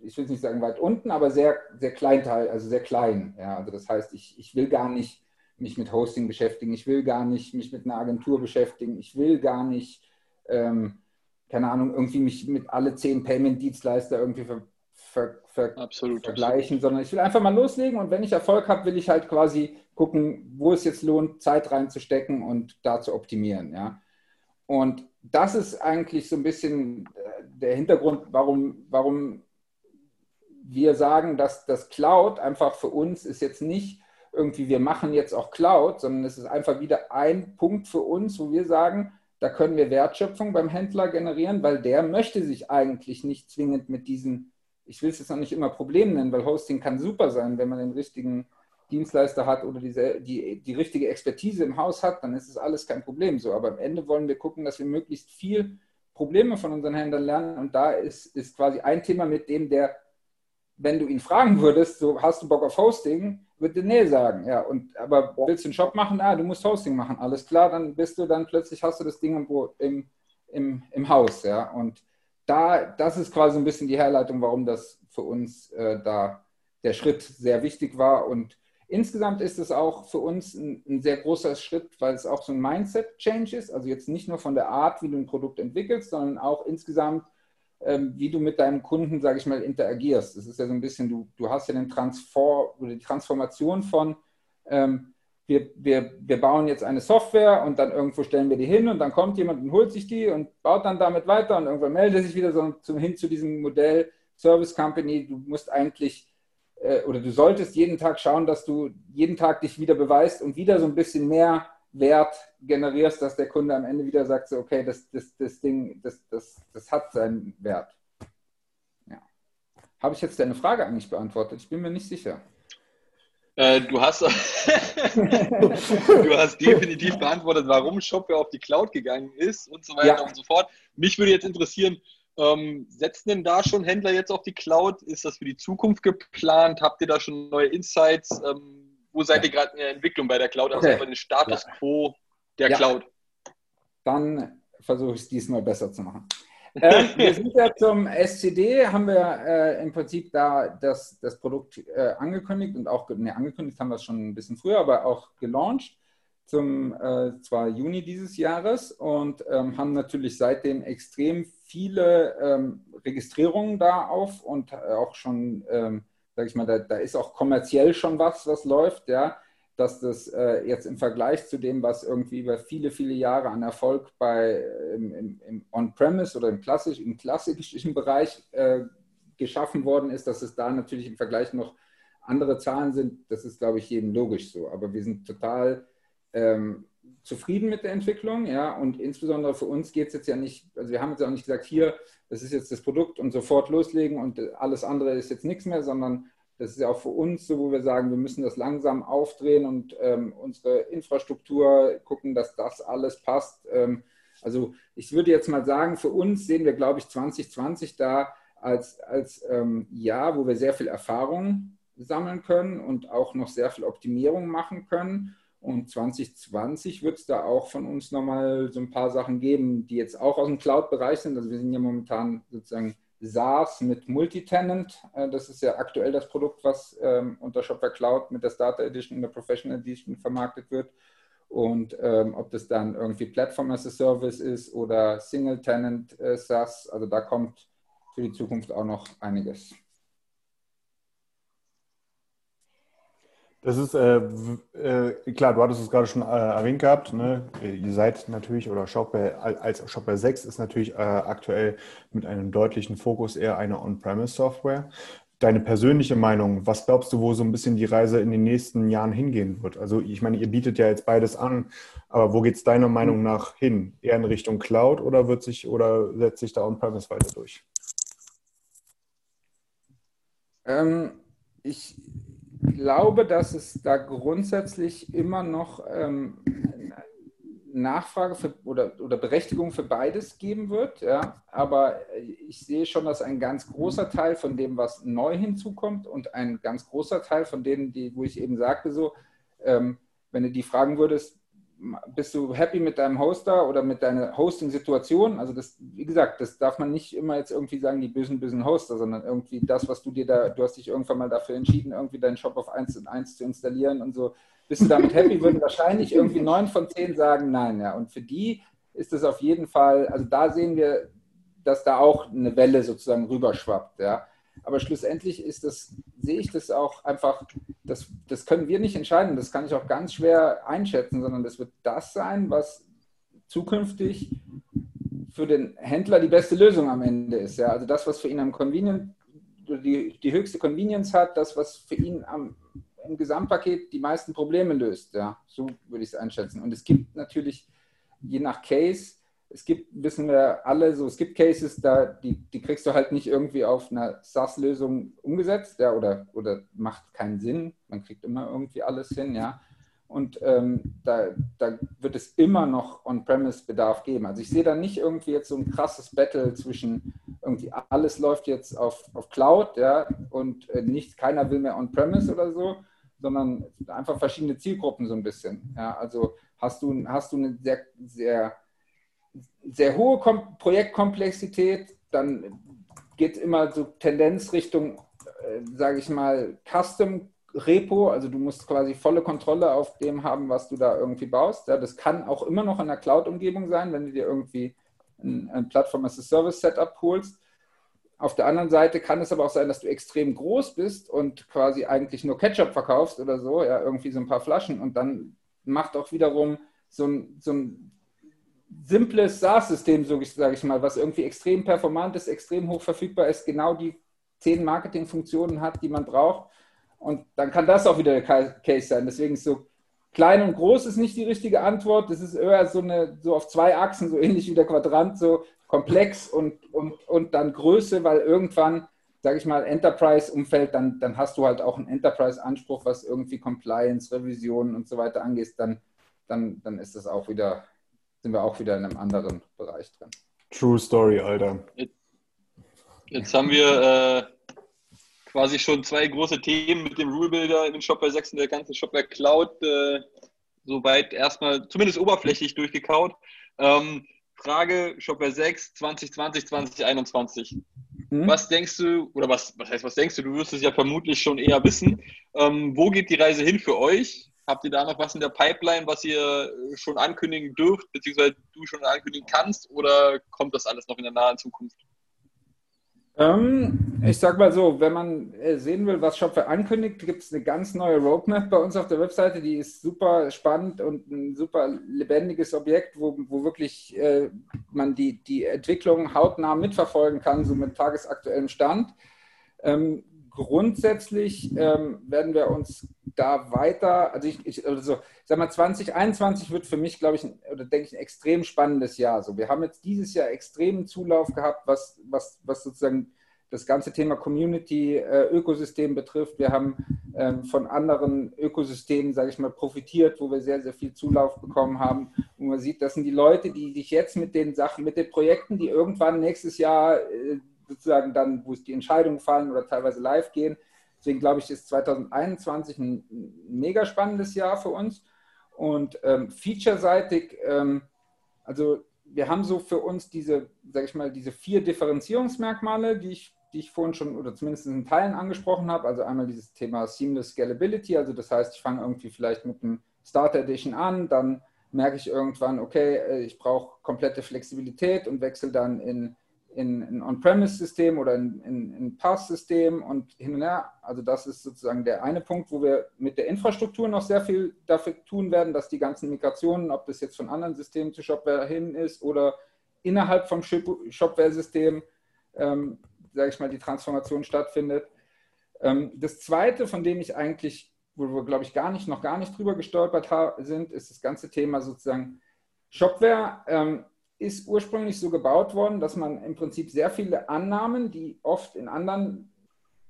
ich will nicht sagen weit unten, aber sehr, sehr kleinteil, also sehr klein. Ja? Also das heißt, ich, ich will gar nicht mich mit Hosting beschäftigen, ich will gar nicht mich mit einer Agentur beschäftigen, ich will gar nicht, ähm, keine Ahnung, irgendwie mich mit alle zehn Payment-Dienstleister irgendwie ver, ver, ver, absolut, vergleichen, absolut. sondern ich will einfach mal loslegen und wenn ich Erfolg habe, will ich halt quasi gucken, wo es jetzt lohnt, Zeit reinzustecken und da zu optimieren. Ja? Und das ist eigentlich so ein bisschen äh, der Hintergrund, warum, warum wir sagen, dass das Cloud einfach für uns ist jetzt nicht irgendwie, wir machen jetzt auch Cloud, sondern es ist einfach wieder ein Punkt für uns, wo wir sagen, da können wir Wertschöpfung beim Händler generieren, weil der möchte sich eigentlich nicht zwingend mit diesen, ich will es jetzt noch nicht immer Problem nennen, weil Hosting kann super sein, wenn man den richtigen Dienstleister hat oder diese, die, die richtige Expertise im Haus hat, dann ist es alles kein Problem so. Aber am Ende wollen wir gucken, dass wir möglichst viel Probleme von unseren Händlern lernen. Und da ist, ist quasi ein Thema, mit dem der, wenn du ihn fragen würdest, so hast du Bock auf Hosting, würde nee sagen. Ja, und aber willst du einen Shop machen? Ah, du musst Hosting machen. Alles klar, dann bist du dann plötzlich hast du das Ding im, im, im, im Haus. Ja, und da, das ist quasi ein bisschen die Herleitung, warum das für uns äh, da der Schritt sehr wichtig war und Insgesamt ist es auch für uns ein, ein, sehr großer Schritt, weil es auch so ein Mindset-Change ist. Also jetzt nicht nur von der Art, wie du ein Produkt entwickelst, sondern auch insgesamt, ähm, wie du mit deinem Kunden, sage ich mal, interagierst. Das ist ja so ein bisschen, du, du hast ja den Transform oder die Transformation von, ähm, wir, wir, wir bauen jetzt eine Software und dann irgendwo stellen wir die hin und dann kommt jemand und holt sich die und baut dann damit weiter und irgendwann meldet sich wieder so zum, hin zu diesem Modell Service Company. Du musst eigentlich äh, oder du solltest jeden Tag schauen, dass du jeden Tag dich wieder beweist und wieder so ein bisschen mehr Wert generierst, dass der Kunde am Ende wieder sagt, so, okay, das, das, das Ding, das, das, das hat seinen Wert. Ja. Habe ich jetzt deine Frage eigentlich beantwortet? Ich bin mir nicht sicher. Äh, du, hast, du hast definitiv beantwortet, warum Shopware auf die Cloud gegangen ist und so weiter ja. und so fort. Mich würde jetzt interessieren, ähm, setzen denn da schon Händler jetzt auf die Cloud? Ist das für die Zukunft geplant? Habt ihr da schon neue Insights? Ähm, wo seid ihr gerade in der Entwicklung bei der Cloud? Also Okay. den Status Ja. quo der Ja. Cloud. Dann versuche ich es diesmal besser zu machen. Ähm, wir sind ja zum SCD, haben wir äh, im Prinzip da das, das Produkt äh, angekündigt und auch, ne, angekündigt haben wir es schon ein bisschen früher, aber auch gelauncht zum äh, zwar Juni dieses Jahres und ähm, haben natürlich seitdem extrem viele ähm, Registrierungen da auf und auch schon, ähm, sage ich mal, da, da ist auch kommerziell schon was, was läuft, ja dass das äh, jetzt im Vergleich zu dem, was irgendwie über viele, viele Jahre an Erfolg bei, äh, im, im, im On-Premise oder im, klassisch, im klassischen Bereich äh, geschaffen worden ist, dass es da natürlich im Vergleich noch andere Zahlen sind, das ist, glaube ich, jedem logisch so. Aber wir sind total ähm, zufrieden mit der Entwicklung, ja, und insbesondere für uns geht es jetzt ja nicht, also wir haben jetzt auch nicht gesagt, hier, das ist jetzt das Produkt und sofort loslegen und alles andere ist jetzt nichts mehr, sondern das ist ja auch für uns so, wo wir sagen, wir müssen das langsam aufdrehen und ähm, unsere Infrastruktur gucken, dass das alles passt. Ähm, also ich würde jetzt mal sagen, für uns sehen wir, glaube ich, 2020 da als, als ähm, Jahr, wo wir sehr viel Erfahrung sammeln können und auch noch sehr viel Optimierung machen können. Und 2020 wird es da auch von uns nochmal so ein paar Sachen geben, die jetzt auch aus dem Cloud-Bereich sind. Also wir sind ja momentan sozusagen SaaS mit Multitenant. Äh, Das ist ja aktuell das Produkt, was ähm, unter Shopware Cloud mit der Starter Edition und der Professional Edition vermarktet wird. Und ähm, ob das dann irgendwie Platform as a Service ist oder Single Tenant äh, SaaS, also da kommt für die Zukunft auch noch einiges. Das ist äh, äh, klar, du hattest es gerade schon äh, erwähnt gehabt. Ne? Ihr seid natürlich, oder Shopware als Shopware 6 ist natürlich äh, aktuell mit einem deutlichen Fokus eher eine On-Premise-Software. Deine persönliche Meinung, was glaubst du, wo so ein bisschen die Reise in den nächsten Jahren hingehen wird? Also ich meine, ihr bietet ja jetzt beides an, aber wo geht es deiner Meinung nach hin? Eher in Richtung Cloud oder wird sich oder setzt sich da On-Premise weiter durch? Ähm, ich glaube, dass es da grundsätzlich immer noch ähm, Nachfrage für, oder, oder Berechtigung für beides geben wird. Ja? Aber ich sehe schon, dass ein ganz großer Teil von dem, was neu hinzukommt und ein ganz großer Teil von denen, die, wo ich eben sagte, so, ähm, wenn du die fragen würdest, bist du happy mit deinem Hoster oder mit deiner Hosting-Situation? Also das, wie gesagt, das darf man nicht immer jetzt irgendwie sagen, die bösen, bösen Hoster, sondern irgendwie das, was du dir da, du hast dich irgendwann mal dafür entschieden, irgendwie deinen Shop auf 1 und 1 zu installieren und so. Bist du damit happy? Würden wahrscheinlich irgendwie neun von zehn sagen, nein, ja. Und für die ist es auf jeden Fall, also da sehen wir, dass da auch eine Welle sozusagen rüberschwappt, ja. Aber schlussendlich ist das, sehe ich das auch einfach, das, das können wir nicht entscheiden, das kann ich auch ganz schwer einschätzen, sondern das wird das sein, was zukünftig für den Händler die beste Lösung am Ende ist. Ja? Also das, was für ihn am Convenient, die, die höchste Convenience hat, das, was für ihn am, im Gesamtpaket die meisten Probleme löst. Ja? So würde ich es einschätzen. Und es gibt natürlich, je nach Case, es gibt, wissen wir alle, so es gibt Cases, da die, die kriegst du halt nicht irgendwie auf einer SaaS-Lösung umgesetzt, ja, oder, oder macht keinen Sinn. Man kriegt immer irgendwie alles hin, ja. Und ähm, da, da wird es immer noch On-Premise-Bedarf geben. Also ich sehe da nicht irgendwie jetzt so ein krasses Battle zwischen irgendwie alles läuft jetzt auf, auf Cloud, ja, und äh, nicht, keiner will mehr On-Premise oder so, sondern einfach verschiedene Zielgruppen so ein bisschen. Ja, also hast du, hast du eine sehr, sehr sehr hohe Kom Projektkomplexität, dann geht immer so Tendenz Richtung, äh, sage ich mal, Custom Repo, also du musst quasi volle Kontrolle auf dem haben, was du da irgendwie baust. Ja, das kann auch immer noch in der Cloud-Umgebung sein, wenn du dir irgendwie ein, ein Plattform-as-a-Service-Setup holst. Auf der anderen Seite kann es aber auch sein, dass du extrem groß bist und quasi eigentlich nur Ketchup verkaufst oder so, ja, irgendwie so ein paar Flaschen und dann macht auch wiederum so ein, so ein simples SaaS-System, so sage ich mal, was irgendwie extrem performant ist, extrem hoch verfügbar ist, genau die zehn Marketingfunktionen hat, die man braucht. Und dann kann das auch wieder der Case sein. Deswegen ist so klein und groß ist nicht die richtige Antwort. Das ist eher so eine, so auf zwei Achsen, so ähnlich wie der Quadrant, so komplex und, und, und dann Größe, weil irgendwann, sage ich mal, Enterprise-Umfeld, dann, dann hast du halt auch einen Enterprise-Anspruch, was irgendwie Compliance, Revisionen und so weiter angeht, dann, dann, dann ist das auch wieder sind wir auch wieder in einem anderen Bereich drin. True Story, Alter. Jetzt haben wir äh, quasi schon zwei große Themen mit dem Rule Builder in den Shopware 6 und der ganzen Shopware Cloud äh, soweit erstmal zumindest oberflächlich durchgekaut. Ähm, Frage Shopware 6 2020, 2021. Mhm. Was denkst du, oder was, was heißt, was denkst du? Du wirst es ja vermutlich schon eher wissen. Ähm, wo geht die Reise hin für euch? Habt ihr da noch was in der Pipeline, was ihr schon ankündigen dürft, beziehungsweise du schon ankündigen kannst, oder kommt das alles noch in der nahen Zukunft? Ähm, ich sag mal so, wenn man äh, sehen will, was Shopware ankündigt, gibt es eine ganz neue Roadmap bei uns auf der Webseite, die ist super spannend und ein super lebendiges Objekt, wo, wo wirklich äh, man die, die Entwicklung hautnah mitverfolgen kann, so mit tagesaktuellem Stand. Ähm, grundsätzlich ähm, werden wir uns da weiter, also ich, ich also, sag mal, 2021 wird für mich, glaube ich, oder denke ich, ein extrem spannendes Jahr. So, wir haben jetzt dieses Jahr extremen Zulauf gehabt, was, was, was sozusagen das ganze Thema Community-Ökosystem äh, betrifft. Wir haben ähm, von anderen Ökosystemen, sage ich mal, profitiert, wo wir sehr, sehr viel Zulauf bekommen haben. Und man sieht, das sind die Leute, die sich jetzt mit den Sachen, mit den Projekten, die irgendwann nächstes Jahr äh, sozusagen dann, wo es die Entscheidungen fallen oder teilweise live gehen. Deswegen glaube ich, ist 2021 ein, mega spannendes Jahr für uns. Und ähm, featureseitig, ähm, also wir haben so für uns diese, sage ich mal, diese vier Differenzierungsmerkmale, die ich, die ich vorhin schon oder zumindest in Teilen angesprochen habe. Also einmal dieses Thema Seamless Scalability, also das heißt, ich fange irgendwie vielleicht mit einem Starter Edition an, dann merke ich irgendwann, okay, äh, ich brauche komplette Flexibilität und wechsle dann in in ein On-Premise-System oder in, in, in Pass-System und hin und her. Also das ist sozusagen der eine Punkt, wo wir mit der Infrastruktur noch sehr viel dafür tun werden, dass die ganzen Migrationen, ob das jetzt von anderen Systemen zu Shopware hin ist oder innerhalb vom Shopware-System, ähm, sage ich mal, die Transformation stattfindet. Ähm, das zweite, von dem ich eigentlich, wo wir, glaube ich, gar nicht, noch gar nicht drüber gestolpert sind, ist das ganze Thema sozusagen Shopware. Ähm, ist ursprünglich so gebaut worden, dass man im Prinzip sehr viele Annahmen, die oft in anderen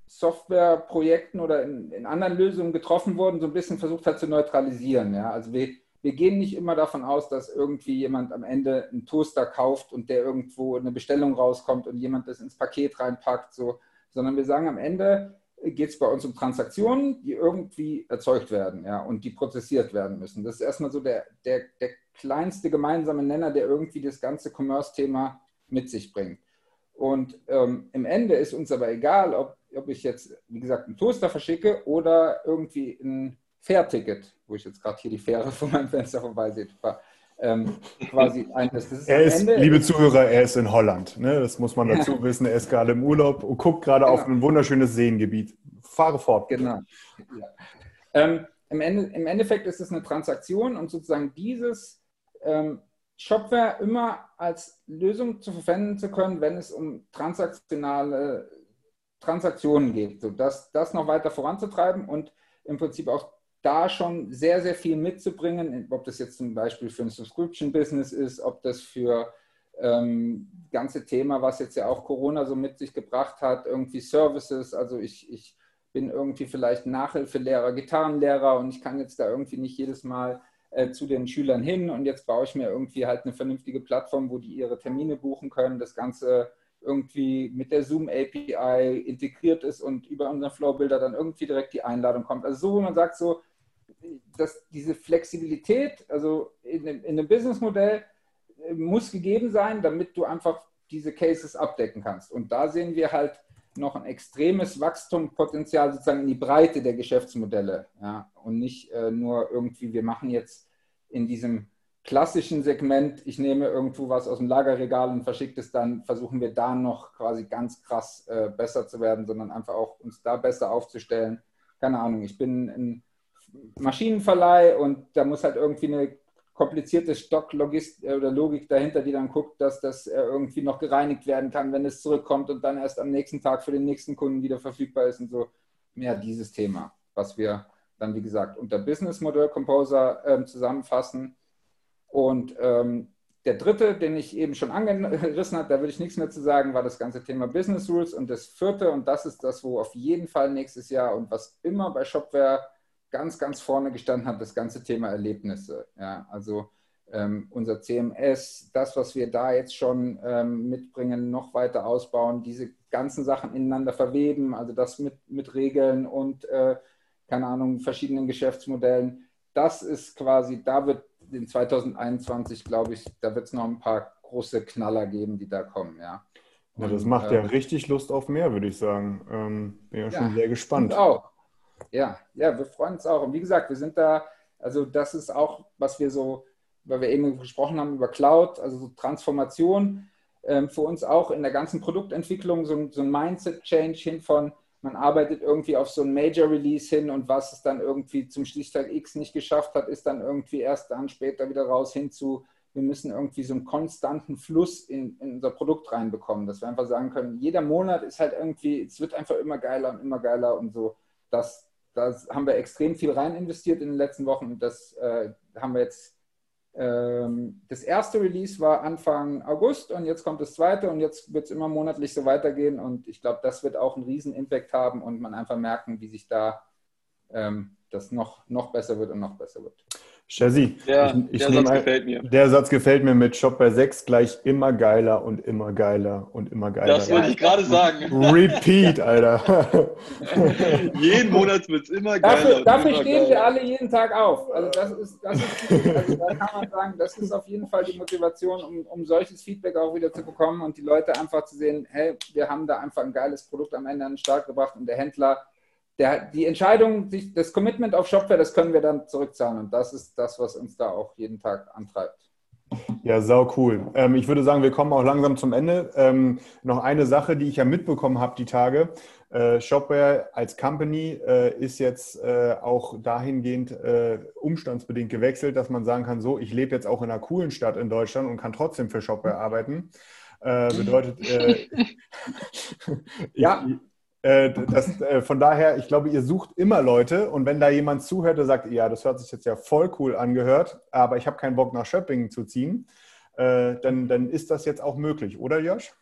Softwareprojekten oder in, in, anderen Lösungen getroffen wurden, so ein bisschen versucht hat zu neutralisieren. Ja? Also wir, wir gehen nicht immer davon aus, dass irgendwie jemand am Ende einen Toaster kauft und der irgendwo eine Bestellung rauskommt und jemand das ins Paket reinpackt, so, sondern wir sagen am Ende geht es bei uns um Transaktionen, die irgendwie erzeugt werden ja, und die prozessiert werden müssen. Das ist erstmal so der, der, der kleinste gemeinsame Nenner, der irgendwie das ganze Commerce-Thema mit sich bringt. Und ähm, im Ende ist uns aber egal, ob, ob ich jetzt, wie gesagt, einen Toaster verschicke oder irgendwie ein Fährticket, wo ich jetzt gerade hier die Fähre vor meinem Fenster vorbeisehe. Ähm, quasi eines. Ist er ist, Ende, liebe Zuhörer, er ist in Holland. Ne? Das muss man dazu wissen. Er ist gerade im Urlaub und guckt gerade genau. auf ein wunderschönes Seengebiet. Fahre fort. Bitte. Genau. Ja. Ähm, im, Ende, Im Endeffekt ist es eine Transaktion und sozusagen dieses ähm, Shopware immer als Lösung zu verwenden zu können, wenn es um transaktionale Transaktionen geht. So das, das noch weiter voranzutreiben und im Prinzip auch da schon sehr, sehr viel mitzubringen, ob das jetzt zum Beispiel für ein Subscription-Business ist, ob das für ähm, ganze Thema, was jetzt ja auch Corona so mit sich gebracht hat, irgendwie Services. Also ich, ich bin irgendwie vielleicht Nachhilfelehrer, Gitarrenlehrer und ich kann jetzt da irgendwie nicht jedes Mal äh, zu den Schülern hin und jetzt baue ich mir irgendwie halt eine vernünftige Plattform, wo die ihre Termine buchen können, das Ganze irgendwie mit der Zoom API integriert ist und über unseren Flowbuilder dann irgendwie direkt die Einladung kommt. Also so, wo man sagt so, dass diese Flexibilität, also in, in einem Businessmodell äh, muss gegeben sein, damit du einfach diese Cases abdecken kannst. Und da sehen wir halt noch ein extremes Wachstumspotenzial sozusagen in die Breite der Geschäftsmodelle. Ja? Und nicht äh, nur irgendwie, wir machen jetzt in diesem klassischen Segment, ich nehme irgendwo was aus dem Lagerregal und verschicke es dann, versuchen wir da noch quasi ganz krass äh, besser zu werden, sondern einfach auch uns da besser aufzustellen. Keine Ahnung, ich bin ein Maschinenverleih und da muss halt irgendwie eine komplizierte Stocklogik äh, oder Logik dahinter, die dann guckt, dass das äh, irgendwie noch gereinigt werden kann, wenn es zurückkommt und dann erst am nächsten Tag für den nächsten Kunden wieder verfügbar ist und so. Mehr dieses Thema, was wir dann, wie gesagt, unter Business Model Composer äh, zusammenfassen. Und ähm, der dritte, den ich eben schon angerissen habe, da würde ich nichts mehr zu sagen, war das ganze Thema Business Rules. Und das vierte, und das ist das, wo auf jeden Fall nächstes Jahr und was immer bei Shopware ganz, ganz vorne gestanden hat, das ganze Thema Erlebnisse. Ja, also ähm, unser CMS, das, was wir da jetzt schon ähm, mitbringen, noch weiter ausbauen, diese ganzen Sachen ineinander verweben, also das mit, mit Regeln und, äh, keine Ahnung, verschiedenen Geschäftsmodellen. Das ist quasi, da wird in 2021, glaube ich, da wird es noch ein paar große Knaller geben, die da kommen, ja. Ja, das macht ja richtig Lust auf mehr, würde ich sagen. Ähm, bin ja, Ja, schon sehr gespannt. Und auch. Ja, ja, wir freuen uns auch. Und wie gesagt, wir sind da, also das ist auch, was wir so, weil wir eben gesprochen haben über Cloud, also so Transformation, ähm, für uns auch in der ganzen Produktentwicklung so, ein- so ein Mindset-Change hin von, man arbeitet irgendwie auf so ein Major-Release hin und was es dann irgendwie zum Stichtag X nicht geschafft hat, ist dann irgendwie erst dann später wieder raus hin zu, wir müssen irgendwie so einen konstanten Fluss in, in unser Produkt reinbekommen, dass wir einfach sagen können, jeder Monat ist halt irgendwie, es wird einfach immer geiler und immer geiler und so. Das, das haben wir extrem viel rein investiert in den letzten Wochen das äh, haben wir jetzt. Ähm, das erste Release war Anfang August und jetzt kommt das zweite und jetzt wird es immer monatlich so weitergehen und ich glaube, das wird auch einen riesen Impact haben und man einfach merken, wie sich da ähm, das noch, noch besser wird und noch besser wird. Chassis, Ja, ich, ich der Satz ein- gefällt mir. Der Satz gefällt mir mit Shop bei 6 gleich immer geiler und immer geiler und immer geiler. Das wollte ich gerade sagen. Repeat, Alter. Jeden Monat wird es immer geiler. Dafür, dafür immer stehen wir geiler. alle jeden Tag auf. Also das ist, das ist also da kann man sagen, das ist auf jeden Fall die Motivation, um, um solches Feedback auch wieder zu bekommen und die Leute einfach zu sehen, hey, wir haben da einfach ein geiles Produkt am Ende an den Start gebracht und der Händler, der, die Entscheidung, das Commitment auf Shopware, das können wir dann zurückzahlen und das ist das, was uns da auch jeden Tag antreibt. Ja, sau cool. Ähm, ich würde sagen, wir kommen auch langsam zum Ende. Ähm, noch eine Sache, die ich ja mitbekommen habe die Tage. Äh, Shopware als Company äh, ist jetzt äh, auch dahingehend äh, umstandsbedingt gewechselt, dass man sagen kann, so, ich lebe jetzt auch in einer coolen Stadt in Deutschland und kann trotzdem für Shopware arbeiten. Äh, bedeutet, äh, Ja. ich, äh, das, äh, von daher, ich glaube, ihr sucht immer Leute und wenn da jemand zuhört, der sagt, ja, das hört sich jetzt ja voll cool angehört, aber ich habe keinen Bock nach Schöppingen zu ziehen, äh, dann, dann ist das jetzt auch möglich, oder Josh?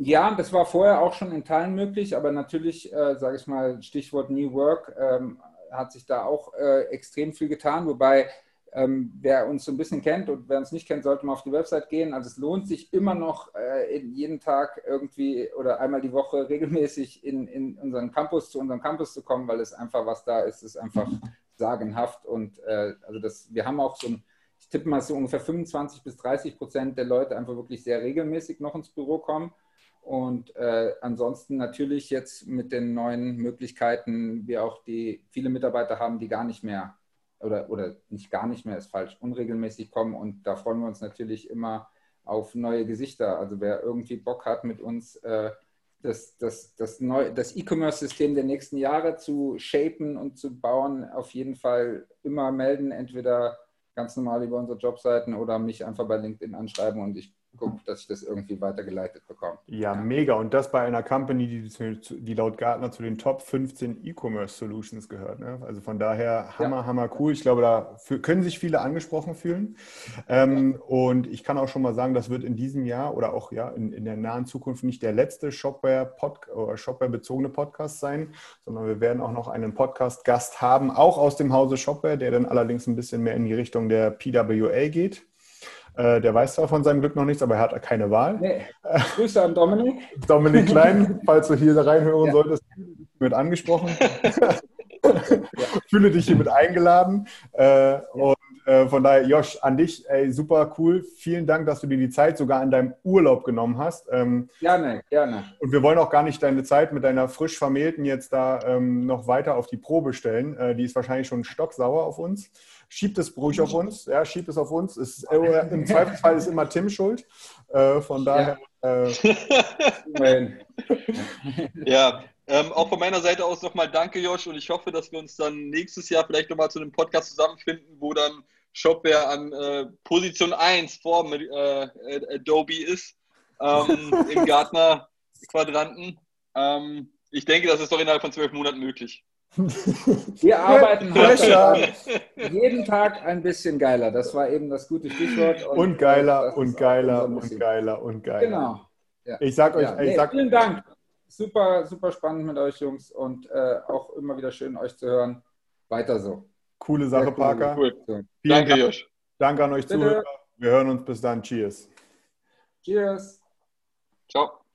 Ja, das war vorher auch schon in Teilen möglich, aber natürlich, äh, sage ich mal, Stichwort New Work, ähm, hat sich da auch äh, extrem viel getan. Wobei, ähm, wer uns so ein bisschen kennt und wer uns nicht kennt, sollte mal auf die Website gehen. Also es lohnt sich immer noch, äh, jeden Tag irgendwie oder einmal die Woche regelmäßig in, in unseren Campus, zu unserem Campus zu kommen, weil es einfach, was da ist, ist einfach sagenhaft. Und äh, also das, wir haben auch so ein, ich tippe mal so ungefähr 25 bis 30 Prozent der Leute einfach wirklich sehr regelmäßig noch ins Büro kommen. Und äh, ansonsten natürlich jetzt mit den neuen Möglichkeiten, wir auch die viele Mitarbeiter haben, die gar nicht mehr oder, oder nicht gar nicht mehr ist falsch, unregelmäßig kommen. Und da freuen wir uns natürlich immer auf neue Gesichter. Also wer irgendwie Bock hat, mit uns äh, das, das, das, das E-Commerce-System der nächsten Jahre zu shapen und zu bauen, auf jeden Fall immer melden, entweder ganz normal über unsere Jobseiten oder mich einfach bei LinkedIn anschreiben und ich gucke, dass ich das irgendwie weitergeleitet bekomme. Ja, mega. Und das bei einer Company, die, die laut Gartner zu den Top 15 E-Commerce Solutions gehört. Ne? Also von daher hammer, hammer cool. Ich glaube, da können sich viele angesprochen fühlen. Ähm, und ich kann auch schon mal sagen, das wird in diesem Jahr oder auch ja in, in der nahen Zukunft nicht der letzte Shopware -Pod oder Shopware-bezogene Podcast sein, sondern wir werden auch noch einen Podcast-Gast haben, auch aus dem Hause Shopware, der dann allerdings ein bisschen mehr in die Richtung der PWA geht. Äh, der weiß zwar von seinem Glück noch nichts, aber er hat keine Wahl. Nee, Grüße an Dominik. Dominik Klein, falls du hier reinhören Ja. solltest, mit angesprochen. Fühle dich hiermit eingeladen. Äh, Und äh, von daher, Josh, an dich, ey, super cool. Vielen Dank, dass du dir die Zeit sogar an deinem Urlaub genommen hast. Ähm, Gerne, gerne. Und wir wollen auch gar nicht deine Zeit mit deiner frisch Vermählten jetzt da ähm, noch weiter auf die Probe stellen. Äh, die ist wahrscheinlich schon stocksauer auf uns. Schiebt es ruhig auf uns. Ja, schiebt es auf uns. Es, äh, Im Zweifelsfall ist immer Tim schuld. Äh, von daher. Äh, Immerhin. Ja, ähm, auch von meiner Seite aus nochmal danke, Josh, und ich hoffe, dass wir uns dann nächstes Jahr vielleicht nochmal zu einem Podcast zusammenfinden, wo dann Shopware an äh, Position 1 vor äh, Adobe ist, ähm, im Gartner-Quadranten. Ähm, ich denke, das ist doch innerhalb von zwölf Monaten möglich. Wir arbeiten heute jeden Tag ein bisschen geiler. Das war eben das gute Stichwort. Und geiler das ist und geiler und geiler und geiler. Genau. Ja. Ich sag euch, Ja, ich nee, sag, vielen Dank. Super, super spannend mit euch, Jungs. Und äh, auch immer wieder schön, euch zu hören. Weiter so. coole Sache, cool. Parker. Cool. Vielen Danke, Dank. Josh. Danke an euch Bitte. Zuhörer. Wir hören uns bis dann. Cheers. Cheers. Ciao.